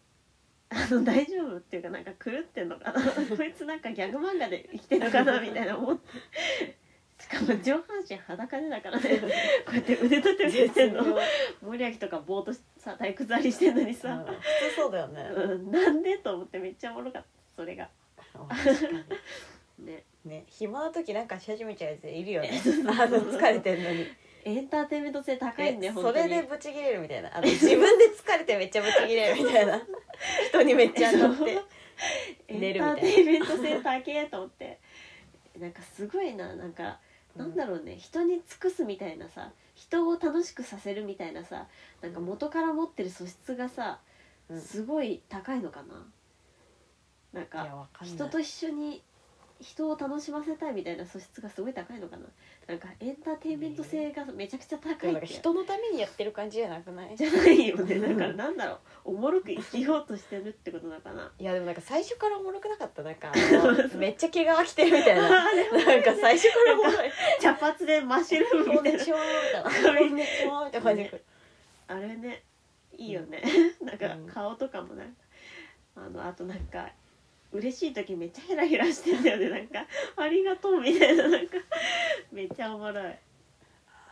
あの大丈夫っていうかなんか狂ってんのかな？こいつなんかギャグ漫画で生きてるのかな？みたいな思って。しかも上半身裸でだからね。こうやって腕立て伏せしてんの。森脇とかぼーっとさ体育座りしてんのにさ、普通そうだよね。うん、なんでと思ってめっちゃおもろかった。それが。ね。ね暇な時なんかし始めちゃうやついるよね。あの疲れてんのにエンターテインメント性高いんだよえそ本当に。れでブチギレるみたいな。あの自分で疲れてめっちゃブチギレるみたいな。人にめっちゃ当たって。寝るみたいな。エンターテインメント性高えと思って。なんかすごいななんか、なんだろうね人に尽くすみたいなさ人を楽しくさせるみたいなさなんか元から持ってる素質がさ、うん。すごい高いのかな。なんいやかわかんない。人と一緒に人を楽しませたいみたいな素質がすごい高いのかな？なんかエンターテインメント性がめちゃくちゃ高でもなん人のためにやってる感じじゃなくない？じゃないよね。だからなんだろう。おもろく生きようとしてるってことなのかな？いやでもなんか最初からおもろくなかった。なんかあのめっちゃ毛が来てるみたいな。なんか最初からおもろい。茶髪でマッシュルームみたいな。ちはみたいなこんにちはみたいな感じであれね。いいよね、なんかうん。顔とかもなんかあのあとなんか嬉しい時めっちゃヘラヘラしてんだよね。なんか「ありがとう」みたいななんかめっちゃおもろい。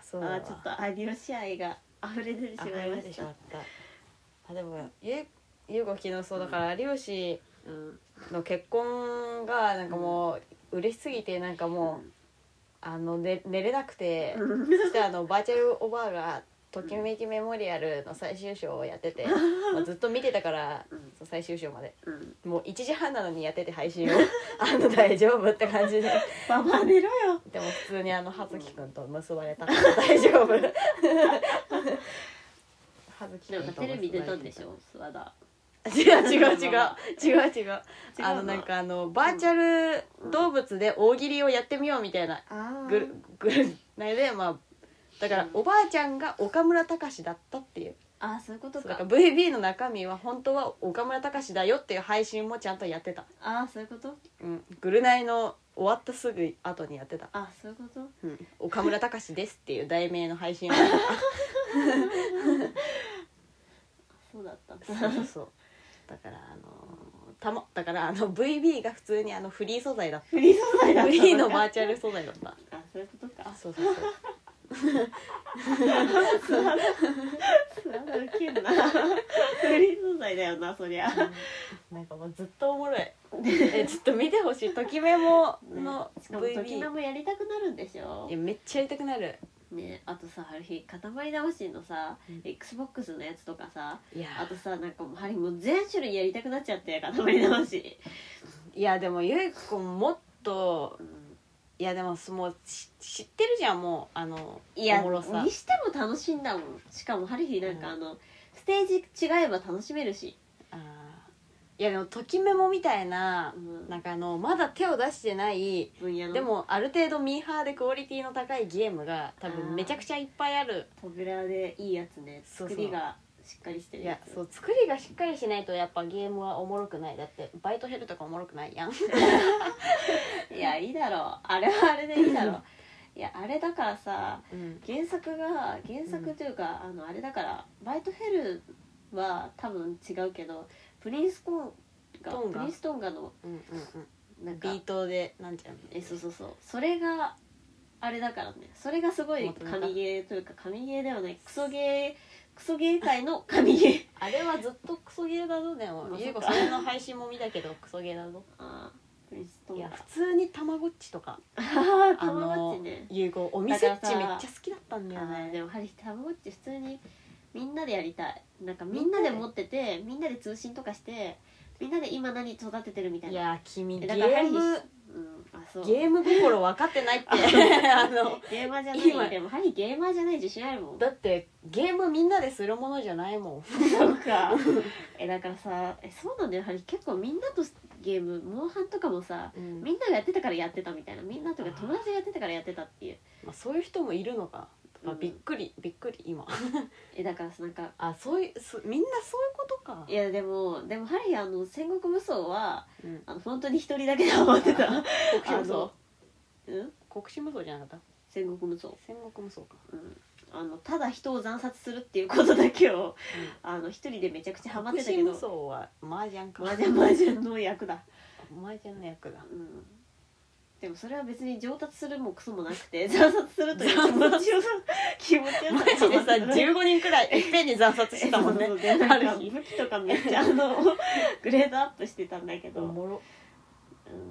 そうあーちょっと有吉愛が溢れ出てしまいました。た。あでもゆゆうご昨日そうだから有吉うんの結婚がなんかもう嬉しすぎてなんかもう、あの寝寝れなくて、うん。そしてあのバーチャルおばあが「ときめきメモリアル」の最終章をやってて、まあ、ずっと見てたから、うん。そう最終章まで。うん。もう1時半なのにやってて配信を。あの大丈夫って感じで。ババア寝ろよ。でも普通にあの葉月くんと結ばれたから大丈夫。葉月くんとなんかテレビ出たんでしょ？ょ諏訪田。違う違う違う。違う違う。あのなんかあのバーチャル動物で大喜利をやってみようみたいな。あグルグルなのでまあだからおばあちゃんが岡村隆史だったっていう。あそういうことか。そうだから VB の中身は本当は岡村隆史だよっていう配信もちゃんとやってた、あそういうこと？うん、グルナイの終わったすぐ後にやってた。あそういうこと「うん、岡村隆史です」っていう題名の配信を。そうだったんそうそうそう。だからあのたまだからあの VB が普通にあのフリー素材だっフリー素材だたったフリーのバーチャル素材だった。あそういうことか。そうそうそうなんだウケんな。フリー素材だよなそりゃ。なんかもうずっとおもろい。えちょっと見てほしいときメモのしかも時 VB もやりたくなるんでしょ。いやめっちゃやりたくなる。ねあとさある日塊魂のさ、うん。XBOX のやつとかさあとさなんかもうハリーもう全種類やりたくなっちゃって塊魂、いやでもゆい子もっとうん、いやでももうし知ってるじゃんもうあのいやおもろさ。にしても楽しいんだもん。しかもハリーなんかうん。あの、ステージ違えば楽しめるし、あー。いやでもときメモみたいなうん。なんかあのまだ手を出してない分野の。でもある程度ミーハーでクオリティの高いゲームが多あー。分めちゃくちゃいっぱいある。ポピュラーでいいやつね。そうそう。作りがしっかりしてる。いやそう作りがしっかりしないとやっぱゲームはおもろくない。だってバイトヘルとかおもろくないやん。いやいいだろう。あれはあれでいいだろう。いやあれだからさうん。原作が原作というか、あのあれだからバイトヘルは多分違うけどプリンスコンがトンガプリンストンガのうんうんなんんビートでなんちゃうのえそうそうそう。それがあれだからね。それがすごい神ゲーというか神ゲーではない。クソゲークソゲー界の神ゲー。あれはずっとクソゲーだぞでも。まあゆうこそっかそれの配信も見たけどクソゲーだぞ。あープリンストン。ガいや普通にたまごっちとか。あーあたまごのっちね。ゆうこお店っちめっちゃ好きだったんだよあーでねもハリーたまごっち普通にみんなでやりたい。なんかみんなで持っててみんなで通信とかしてみんなで今何育ててるみたいいなや君だからハリーームうんあそう。ゲーム心分かってないって。あのゲーマーじゃ今ない。でもハリーゲーマーじゃない自信あるもんだってゲームみんなでするものじゃないもん。そうか。えだからさえそうなんだよハリー。結構みんなとゲームモンハンとかもさうん。みんながやってたからやってたみたいな。みんなとか友達がやってたからやってたっていう。まあ、そういう人もいるのか、あうん。びっくりびっくり今。えだからさなんかあそういうそみんなそういうことか。いやでもでもハリーあの戦国無双はうん、あの本当に一人だけでハマってた。国士無双うん？国士無双じゃなかった？戦国無双戦国無双か。うん。あのただ人を惨殺するっていうことだけをあの一人でめちゃくちゃハマってたけど。国士無双は麻雀か。マージャンマージャンの役だ。麻雀の役だ。うんでもそれは別に上達するもクソもなくて 惨殺するという気持ちを気持ちよマジでさ15人くらいいっぺんに惨殺したもんね。でなん武器とかめっちゃあの グレードアップしてたんだけど、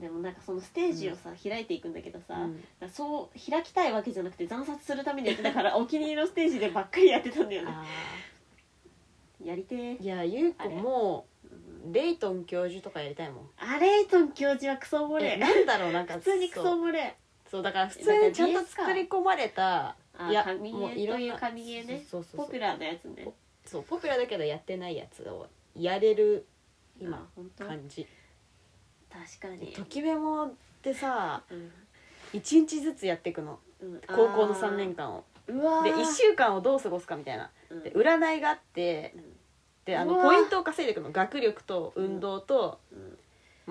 でもなんかそのステージをさ、開いていくんだけどさ、うん。そう開きたいわけじゃなくて惨殺するためにやってたからお気に入りのステージでばっかりやってたんだよね。あやりてえー。いやゆうこもレイトン教授とかやりたいもん。あレイトン教授はクソ漏れえなんだろうなんか普通にクソそう。漏れそうだから普通にちゃんと作り込まれたあいや神もうゲーという神ね。そうそうそう。ポピュラーなやつね。そうポピュラーだけどやってないやつをやれる今あ本当？感じ。確かに。ときメモってさうん。1日ずつやっていくの。うん。高校の3年間を。うわー。で1週間をどう過ごすかみたいな。うん。で占いがあってうんであのうわポイントを稼いでいくの。学力と運動と、うん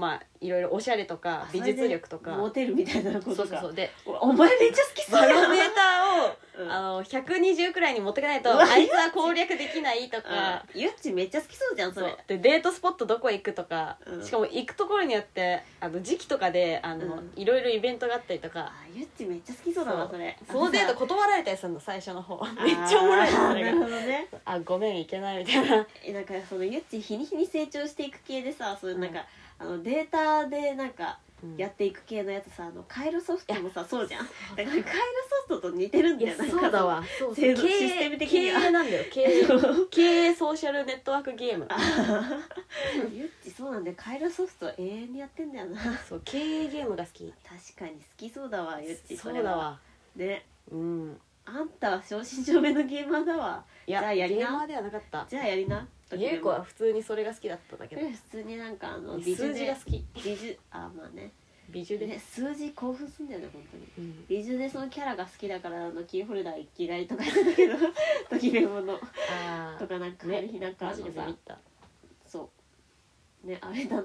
まあいろいろおしゃれとか美術力とか。モテるみたいなことか。そうそうそう。でおお前めっちゃ好きそう。バロメーターを、うん。あの120くらいに持ってかないとあいつは攻略できないとか。うん。ゆっちめっちゃ好きそうじゃんそれ。でデートスポットどこ行くとか、うん。しかも行くところによってあの時期とかであの、うん。いろいろイベントがあったりとか。あゆっちめっちゃ好きそうだなそれ。そのデート断られたりするの最初の方。めっちゃおもろいのそれあーなるがほどね。あごめん行けないみたいな。えなんかそのゆっち日に日に成長していく系でさそういうなんか、あのデータでなんかやっていく系のやつさあのカイロソフトもさそうじゃん。だからカイロソフトと似てるんいやだよなんかそうだわ。そう制度経営システム的経には。営なんだよ。経営 経営ソーシャルネットワークゲーム。ゆっちそうなんだよ。カイロソフト永遠にやってんだよな。確そう経営ゲームが好き。かに好きそうだわゆっちそれは。うだわ。ね。うん。あんたは正真正銘のゲーマーだわ。いやじゃあやりな。ゲーマーではなかった。じゃあやりなゆう子は普通にそれが好きだっただけど普通になんかあの美数字が好き。美術あまあね。美術で、ね数字興奮すんだよね本当に。うん。美術でそのキャラが好きだからあのキーホルダー嫌いとか言ってたけどときめもの。あとかなんか、ねある日なんかあマジでのさった。そう。ねあれだ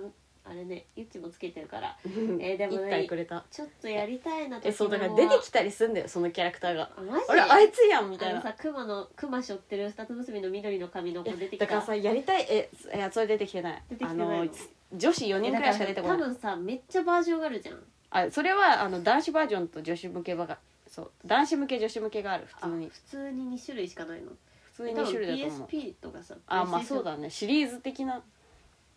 あれねゆっちもつけてるから。えーでもね一体くれた。ちょっとやりたいなえそうだから出てきたりすんだよそのキャラクターが。あマジあれあいつやんみたいな。あのさクマのクマ背負ってる二つ結びの緑の髪の子出てきた。だからさやりたいえいやそれ出てきてない。出てきてないの。あの女子4人くらいしか出てこない。多分さめっちゃバージョンがあるじゃん。あそれはあの男子バージョンと女子向けバがそう男子向け女子向けがある普あ通に。普通に2種類しかないの。普通に2種類だと思う。PSP とかさあまあそうだだね。シリーズ的な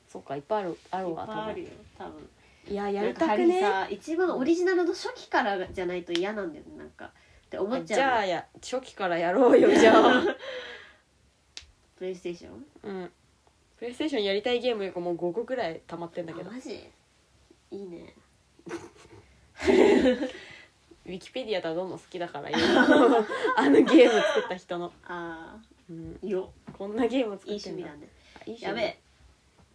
そうかいっぱいあるあるわ多分。多分。いややりたくね。さ一番オリジナルの初期からじゃないと嫌なんだよねなんか。って思っちゃう。じゃあや初期からやろうよじゃあ。プレイステーション？うん。プレイステーションやりたいゲームがもう5個くらい溜まってんだけど。あマジ？いいね。ウィキペディアとはどんどん好きだから あのゲーム作った人の、あうん、あよ。こんなゲーム作ってんだ。趣味だね。あいい趣味。やべえ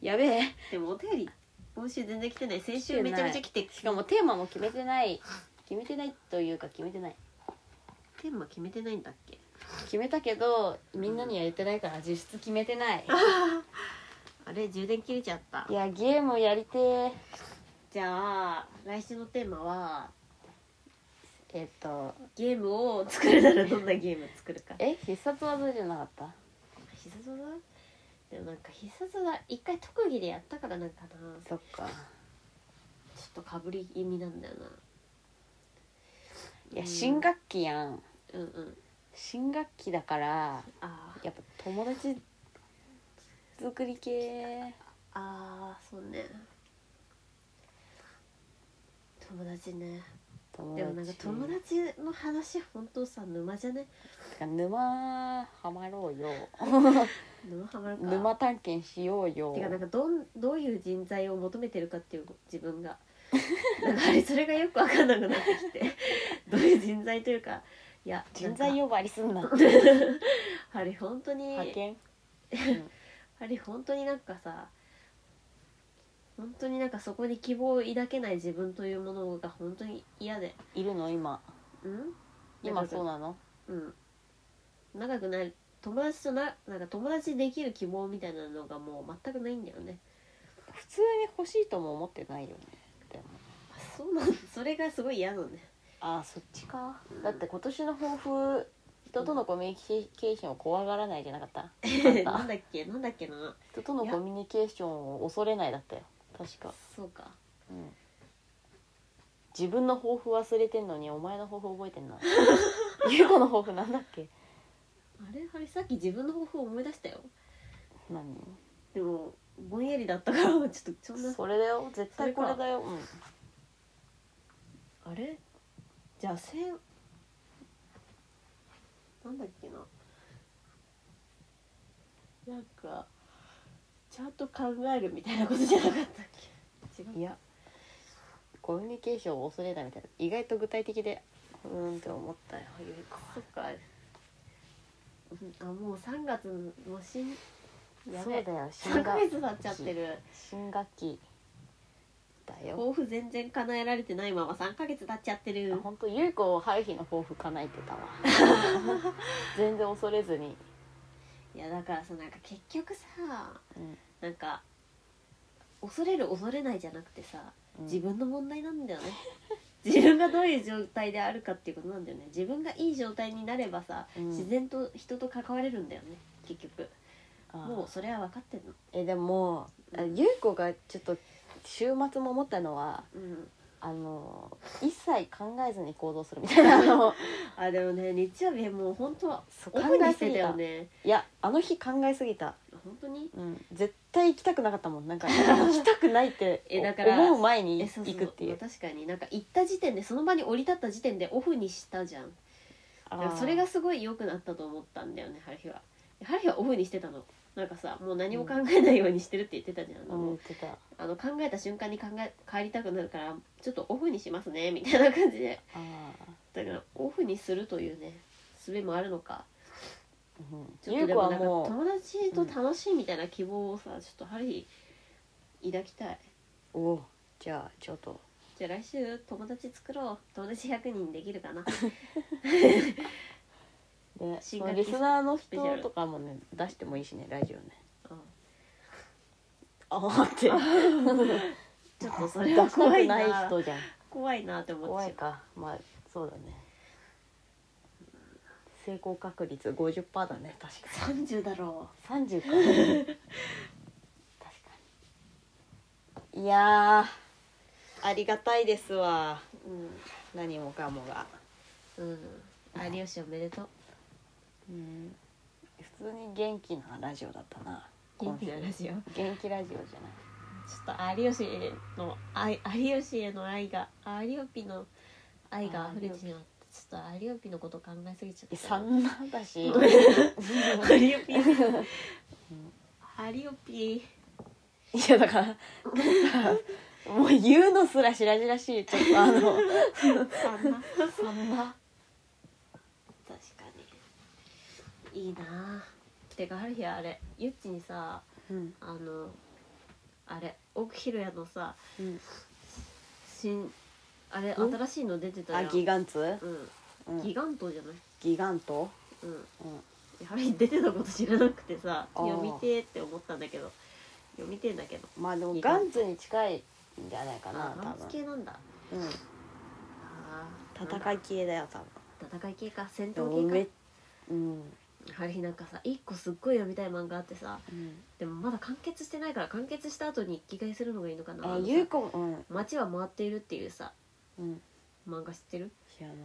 やべえ。でもお便り今週全然来てない。先週めちゃめちゃ来て。しかもテーマも決めてない。決めてないというか決めてない。テーマ決めてないんだっけ？決めたけどみんなには言ってないから実質決めてない。あれ充電切れちゃった。いやゲームやりてーじゃあ来週のテーマは？えっと。ゲームを作るならどんなゲーム作るか。え？必殺技じゃなかった？必殺技？でもなんか必殺技一回特技でやったからなんかなそっかちょっとかぶり気味なんだよな。いや新学期やん。うんうん。新学期だからあー。やっぱ友達作り系。あーそうね。友達ね友でもなんか友達の話本当さ沼じゃねてか沼ハマろうよ。沼ハマるか。沼探検しようよ。てかなんかどんどういう人材を求めてるかっていう自分が。なんかあれそれがよく分かんなくなってきて。どういう人材というか。いや人材呼ばわりすんな。なんか。あれ本当に。派遣？あれ本当になんかさ本当になんかそこに希望を抱けない自分というものが本当に嫌で。いるの？今。うん？今そうなの？うん。仲良くなる友達とななんか友達できる希望みたいなのがもう全くないんだよね。普通に欲しいとも思ってないよね。でもあそうなんそれがすごい嫌なんだよああそっちか。だって今年の抱負人とのコミュニケーションを怖がらないじゃなかった？なんだっけなんだっけな。人とのコミュニケーションを恐れないだったよ確か、そうか。うん、自分の抱負忘れてんのにお前の抱負覚えてんな。ゆう子の抱負なんだっけ？あれ？あれさっき自分の抱負を思い出したよ。何？でもぼんやりだったから ちょっとそんなそれだよ。絶対これだよ。うん。あれ？じゃあせんなんだっけな。なんかちゃんと考えるみたいなことじゃなかったっけ？いやコミュニケーションを恐れないみたいな。意外と具体的でうーんって思ったよゆう子そっか。うんあもう3月も新やべそうだよ新3ヶ学月経っちゃってる。新学期。だよ。抱負全然叶えられてないまま3ヶ月経っちゃってる。本当ゆう子春日の抱負叶えてたわ。全然恐れずに、いやだからさなんか結局さうん。なんか恐れる恐れないじゃなくてさうん。自分の問題なんだよね。自分がどういう状態であるかっていうことなんだよね。自分がいい状態になればさ、うん。自然と人と関われるんだよね結局。あー。もうそれは分かってんの。えでもあゆう子がちょっと週末も思ったのはうんあの一切考えずに行動するみたいな。あのあでもね日曜日もう本当はそうオフに考えしてたよね。いやあの日考えすぎた、本当に？うん、絶対行きたくなかったもん。なんか行きたくないって えだから思う前にえそうそう。行くっていう。まあ確かに。なんか行った時点でその場に降り立った時点でオフにしたじゃん。あー。だからそれがすごい良くなったと思ったんだよね春日は。春日はオフにしてたのなんかさもう何も考えないようにしてるって言ってたじゃん、あのってた。あの考えた瞬間に考え帰りたくなるからちょっとオフにしますねみたいな感じで。あだからオフにするというね術もあるのか。ー、うん、ちょっゆう子とでもなんか友達と楽しいみたいな希望をさちょっと春日抱きたい。おじゃあちょっと。じゃあ来週友達作ろう。友達100人できるかな で新学期リスナーの人とかもね出してもいいしねラジオね。あああって。ちょっとそれ出したは怖いくないな人じゃん。怖いなって思っちゃ怖いうか。まあそうだね。成功確率50%だね確か30だろに30か。確かに。いやーありがたいですわ。ううん。何もかもが。うん。有吉おめでとううん。普通に元気なラジオだったな。元気なラジオ？元気ラジオじゃない。ちょっと有吉への愛有吉への愛が有吉の愛が溢れてしまってちょっと有吉のこと考えすぎちゃえった。そんなだし有吉有吉？いやだからもう言うのすらしらじらしい。ちょっとあのさんな。そんな確かにいいな。あてかある日あれゆっちにさうん。あのあれ奥ひろやのさうん。新あれうん？新しいの出てたあよギガンツ、うん。うん、ギガントじゃない？ギガント、うん。うん、あれ出てたこと知らなくてさあー読みてーって思ったんだけど。読みてえんだけど。まあでもギガンガンツに近いんじゃないかなあマンツ多分系なんだ。うん。あー戦い系だよ多分。戦い系か。戦闘め系うん、かあれなんかさ一個すっごい読みたい漫画あってさうん、でもまだ完結してないから完結した後に一気買いするのがいいのかなあゆうこうん。街は回っているっていうさうん。漫画知ってる？知らない。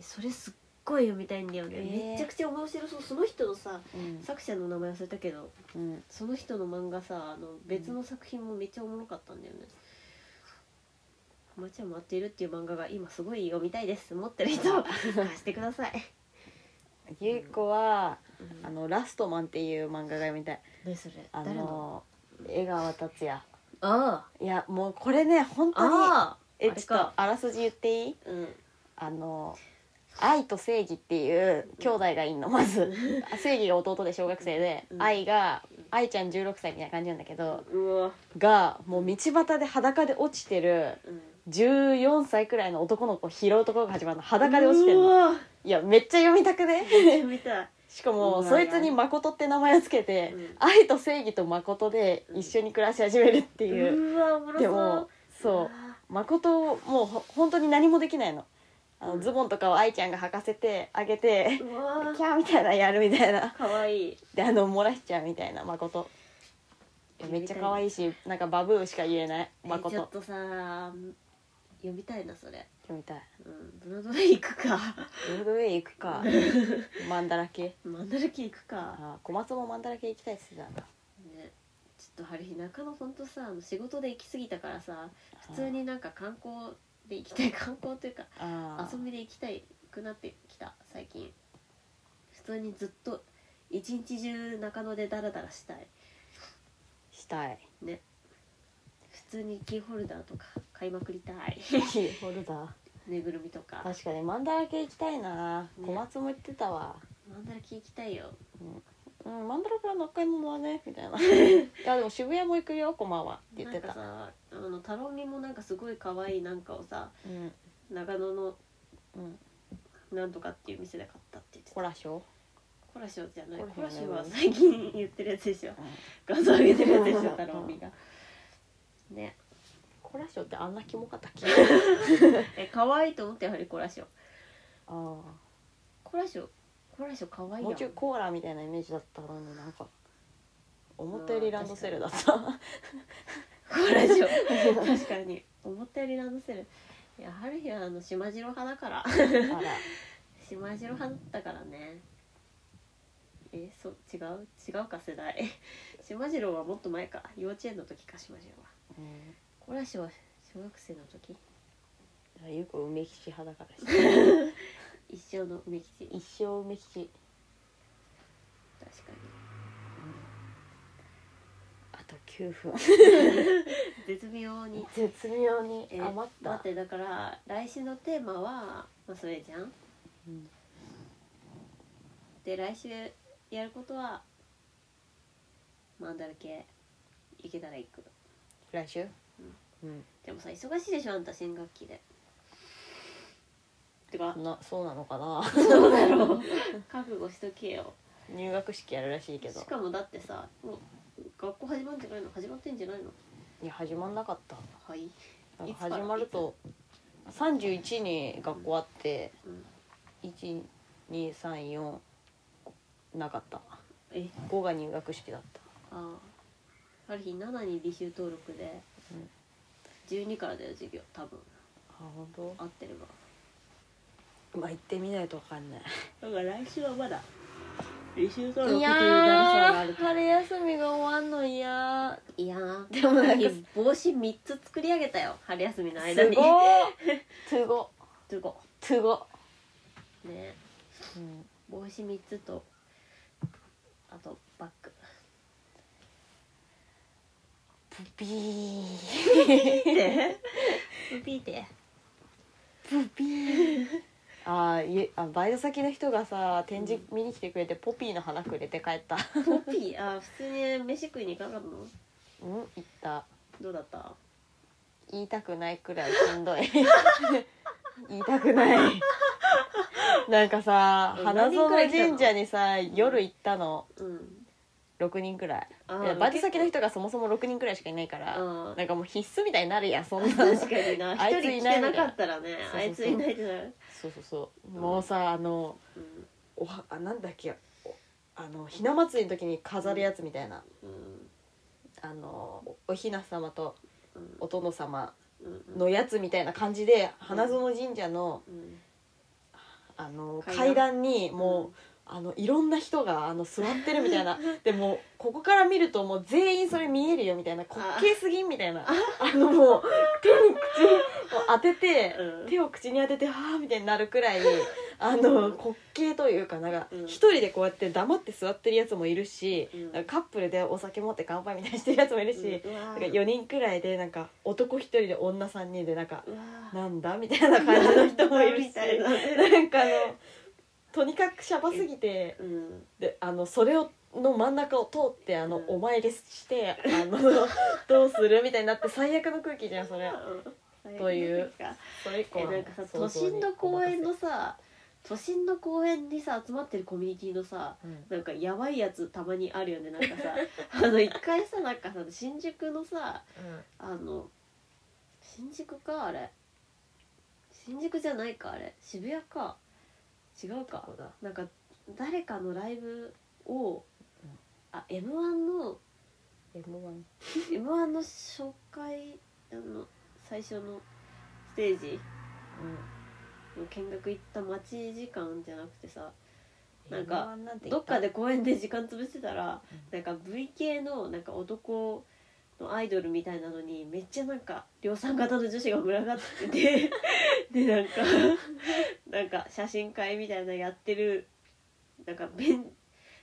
それすっごい読みたいんだよね、えー。めちゃくちゃ面白そう。その人のさうん。作者の名前忘れたけどうん。その人の漫画さあの別の作品もめっちゃおもろかったんだよね「街は回っている」っていう漫画が今すごい読みたいです。持ってる人は貸してください、ゆうこはうん、あのラストマンっていう漫画が読みたい。何それあ誰の？の江川達也。あいやもうこれね本あ当にえちょっとあらすじ言っていい？うん。あの愛と正義っていう兄弟がいんのまず。正義が弟で小学生で、うん。愛が愛ちゃん16歳みたいな感じなんだけどうわ。がもう道端で裸で落ちてるうん14歳くらいの男の子を拾うところが始まるの。裸で落ちてるの。うわ。いやめっちゃ読みたくね。見たい。しかもそいつに誠って名前をつけて、うん。愛と正義と誠で一緒に暮らし始めるっていう、うわおもろそう。でもそう。誠もうほ本当に何もできないの。あのズボンとかを愛ちゃんが履かせてあげてうわ。キャーみたいなのやるみたいな。かわいい。であの漏らしちゃうみたいな誠。い。やめっちゃ可愛いしなんかバブーしか言えないえちょっ誠とさ読みたいなそれ。読みたい。うんブロードウェイ行くか。ブロードウェイ行くか。マンダラ系マンダラキ行くか。あ小松もマンダラ系行きたいっすじゃんねちょっと春日中野ほんとさあの仕事で行き過ぎたからさ普通になんか観光で行きたい。観光というかあー。遊びで行きたいくなってきた最近。普通にずっと一日中中野でダラダラしたい。したい。ね。普通にキーホルダーとか買いまくりたい。ホルダーぬいぐるみとか。確かにマンダラ系行きたいな、ね小松も言ってたわマンダラキ行きたいよ。うん。マンダラからの買い物はねみたいな。いやでも渋谷も行くよコマはって言ってた。なんかさあの太郎みもなんかすごい可愛いなんかをさうん。長野のうん。なんとかっていう店で買ったって言ってた。コラショコラショじゃない。コラショコラショねは最近言ってるやつでしょ。画像上げてるやつでしょ太郎みが。ねコラショってあんなキモかったっけ？え可愛いと思ってやはりコラショあコラショコラショ可愛いもうんちょいコーラみたいなイメージだったのになんか思ったよりランドセルだった。コラショ確かに。思ったよりランドセル。いや春日はあの島次郎派だから。島次郎派だったからね。えそう違う？違うか世代。島次郎はもっと前か。幼稚園の時か島次郎は。うんコラショは小学生の時？ゆうこ梅吉派だから 一生の梅吉？一生梅吉。確かあと9分。に 絶妙に。絶妙にえ余った。待ってだから来週のテーマは、まあ、それじゃん？うん。で来週やることはマンダラ系？行けたら行く。来週？うん。でもさ忙しいでしょあんた新学期で。てかなそうなのかな？そうだろ。う 覚悟しとけよ。入学式やるらしいけど。しかもだってさもう学校始まるんじゃないの？始まってんじゃないの？いや始まんなかった。はい。なんかいつから？始まると31に学校あってうん。1234なかった。え？5が入学式だった。ああある日7に履修登録で、12からだよ授業。多分。あ本合ってれば。当まあ行ってみないとわかんない。だから来週はまだ。履修登録いやっていうだるさがあるー春休みが終わんの嫌。いやー。でもなんか 帽子3つ作り上げたよ。春休みの間に。すごー。トゥゴすごトゥゴ、ね。うん、帽子3つとあとバッグプピー。でピーって？プピーあーいえあバイト先の人がさ展示見に来てくれてポピーの花くれて帰った。ポピー？あー普通に飯食いに行かなかったの？うん行った。どうだった？言いたくないくらいしんどい。言いたくない。なんかさえ花何人くらい来たの？園神社にさ夜行ったの。うん6人くらい。あーいやバイト先の人がそもそも6人くらいしかいないからうん。なんかもう必須みたいになるやん そんな。確かにな。あい一人ついない来てなかったらねそうそうそう。あいついないってなるそうそうそう。もうさあのうん。おはあなんだっけおあのひな祭りの時に飾るやつみたいな。うん。あのおおひな様とうん。お殿様うん。のやつみたいな感じで花園神社のうん。あの階段。階段にもう、うんあのいろんな人があの座ってるみたいな。でもうここから見るともう全員それ見えるよみたいな滑稽すぎんみたいな。あのもう手に口を当てて、うん。手を口に当ててはあみたいになるくらい あの滑稽というかなんかうん。一人でこうやって黙って座ってるやつもいるし、うん。カップルでお酒持って乾杯みたいにしてるやつもいるし、なんか4人くらいでなんか男1人で女3人でなんかなんだみたいな感じの人もいるしなんかあのとにかくシャバすぎてうん。であのそれをの真ん中を通ってあの、うん。お参りしてあの どうするみたいになって最悪の空気じゃんそれ。というそれ以降えなんかさ都心の公園のさ都心の公園にさ集まってるコミュニティのさうん。なんかやばいやつたまにあるよねなんかさ。あの一回さなんかさ新宿のさあの新宿かあれ。新宿じゃないかあれ。渋谷か違うか。だ。なんか誰かのライブをあ m 1の M1 m 1の紹介あの最初のステージの見学行った待ち時間じゃなくてさなんか M1 なんて言どっかで公園で時間潰してたら、うん。なんか V 系のなんか男のアイドルみたいなのにめっちゃなんか量産型の女子が群がってて でなんかなんか写真会みたいなのやってるなんか便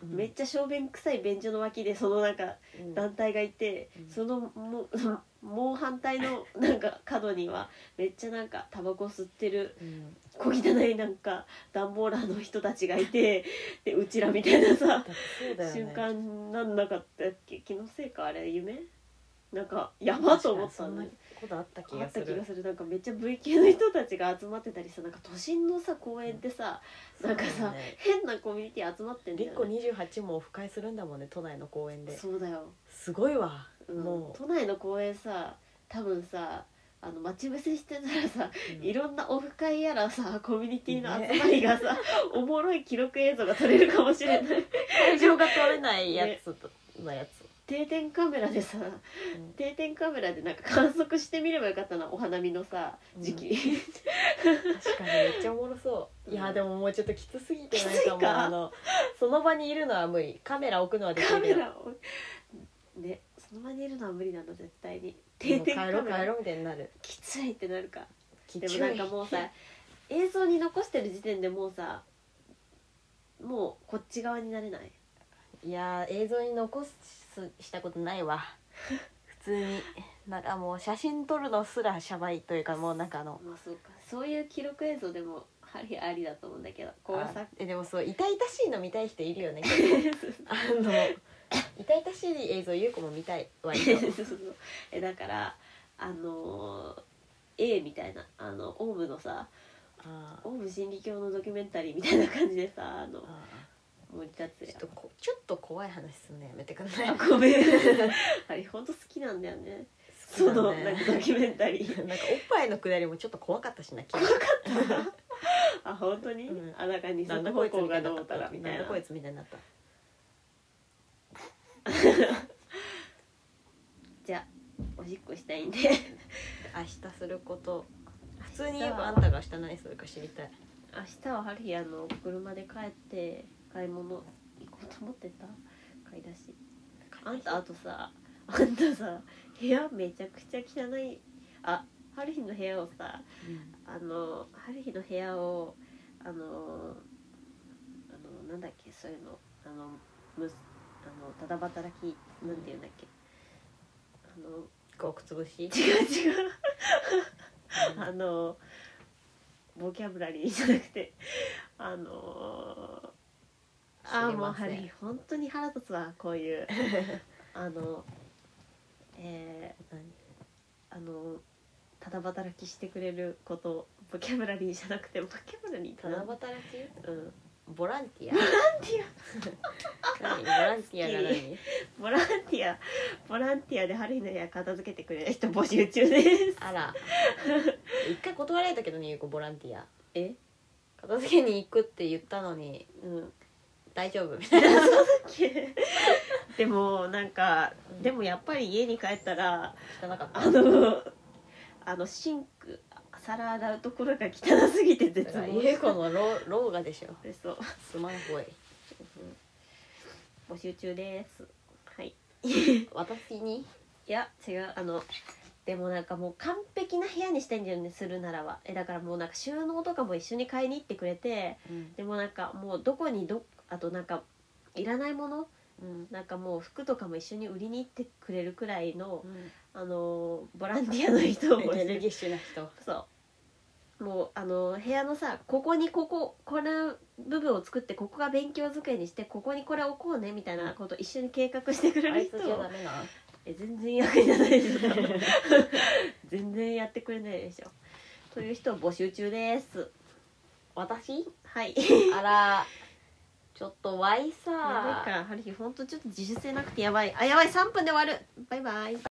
うん。めっちゃ小便臭い便所の脇でそのなんかうん。団体がいて、うん。そのもうもう反対のなんか角にはめっちゃなんかタバコ吸ってるうん。小汚いなんか段ボーラーの人たちがいて でうちらみたいなさね。瞬間なんなかったっけ？気のせいかあれ夢？なんかやばと思ったそんなのねことあった気あっがする。た気がする。なんかめっちゃ V 系の人たちが集まってたりさなんか都心のさ公園ってさなんかさ、そうだね変なコミュニティ集まってんだリッコよね28もオフ会するんだもんね都内の公園で。そうだよ。すごいわ。うん。もう。都内の公園さ多分さあの待ち伏せしてたらさ、うん。いろんなオフ会やらさコミュニティの集まりがさ、おもろい記録映像が撮れるかもしれない。会場が取れないやつのやつ定点カメラでさ定点カメラでなんか観測してみればよかったなお花見のさ時期、確かにめっちゃおもろそう。いやでももうちょっときつすぎてなんかもあのその場にいるのは無理。カメラ置くのはできカるけどメラをねその場にいるのは無理なの絶対に。も定点カメラ。ろう帰ろうみたいになる。きついってなるか。きでもなんかもうさ映像に残してる時点でもうさもうこっち側になれない？いやー映像に残すしたことないわ。普通に。なんかもう写真撮るのすらシャバいというかもうなんかあの。まあそうか。そういう記録映像でもありありだと思うんだけど。こうあさ。えでもそう痛々しいの見たい人いるよね 結構。あの痛々しい映像ゆう子も見たい割とそうそうそう。えだからあのー A みたいなあのオウムのさあオウム真理教のドキュメンタリーみたいな感じでさあのー。あ森達也ーちょっとこちょっと怖い話すんのやめてくんない？あごめん。あれ本当好きなんだよね。そ好きだのねなんかドキュメンタリー。なんかおっぱいのくだりもちょっっと怖かったしな怖かっ あ本当に、うん。あなんか二なん足だこいつみた歩行がいになったどうたら。みたいな。なんだこいつみたいになった？じゃあおしっこしたいんで。明日すること。普通に言えばあんたが明日何するか知りたい。明日は春日あの車で帰って買い物行こうと思ってた買い出し。あんたあとさあんたさ部屋めちゃくちゃ汚いあ春日の部屋をさあの春日の部屋をあのあのなんだっけそういうのあのむすあのただ働きなんていうんだっけ。あのごくつぶし？違う違う。あのボキャブラリーじゃなくてあのあーもうハ知りません。リー本当に腹立つわこういう。あのえー、あのただ働きしてくれることボキャブラリーじゃなくてボキャブラリーただ働き？うん。ボランティア。ボランティア。何？ボランティアが何？ボランティア。ボランティアでハリーの部屋片付けてくれる人募集中です。あら。一回断られたけどねゆうこボランティア。え？片付けに行くって言ったのに。うん大丈夫みたいな。でもなんか、うんでもやっぱり家に帰ったら汚かった。あのあのシンク皿洗うところが汚すぎて絶だから望ゆうこの老老がでしょ。でそうすまんほい。募集中です。はい。私に？いや違う。あのでもなんかもう完璧な部屋にしたいんだよねするならば。えだからもうなんか収納とかも一緒に買いに行ってくれて。でもなんかもうどこにどあとなんかいらないもの？うん。なんかもう服とかも一緒に売りに行ってくれるくらいのうん。あのボランティアの人を。エネルギッシュな人。そう。もうあの部屋のさここにこここの部分を作ってここが勉強机にしてここにこれ置こうねみたいなこと一緒に計画してくれある人え全然役に立たないですよ。全然やってくれないでしょ。という人を募集中です。私？はい。あらちょっとワイさ。やばいか。らハルヒほんとちょっと自主性なくてやばい。あやばい。3分で終わる。バイバイ。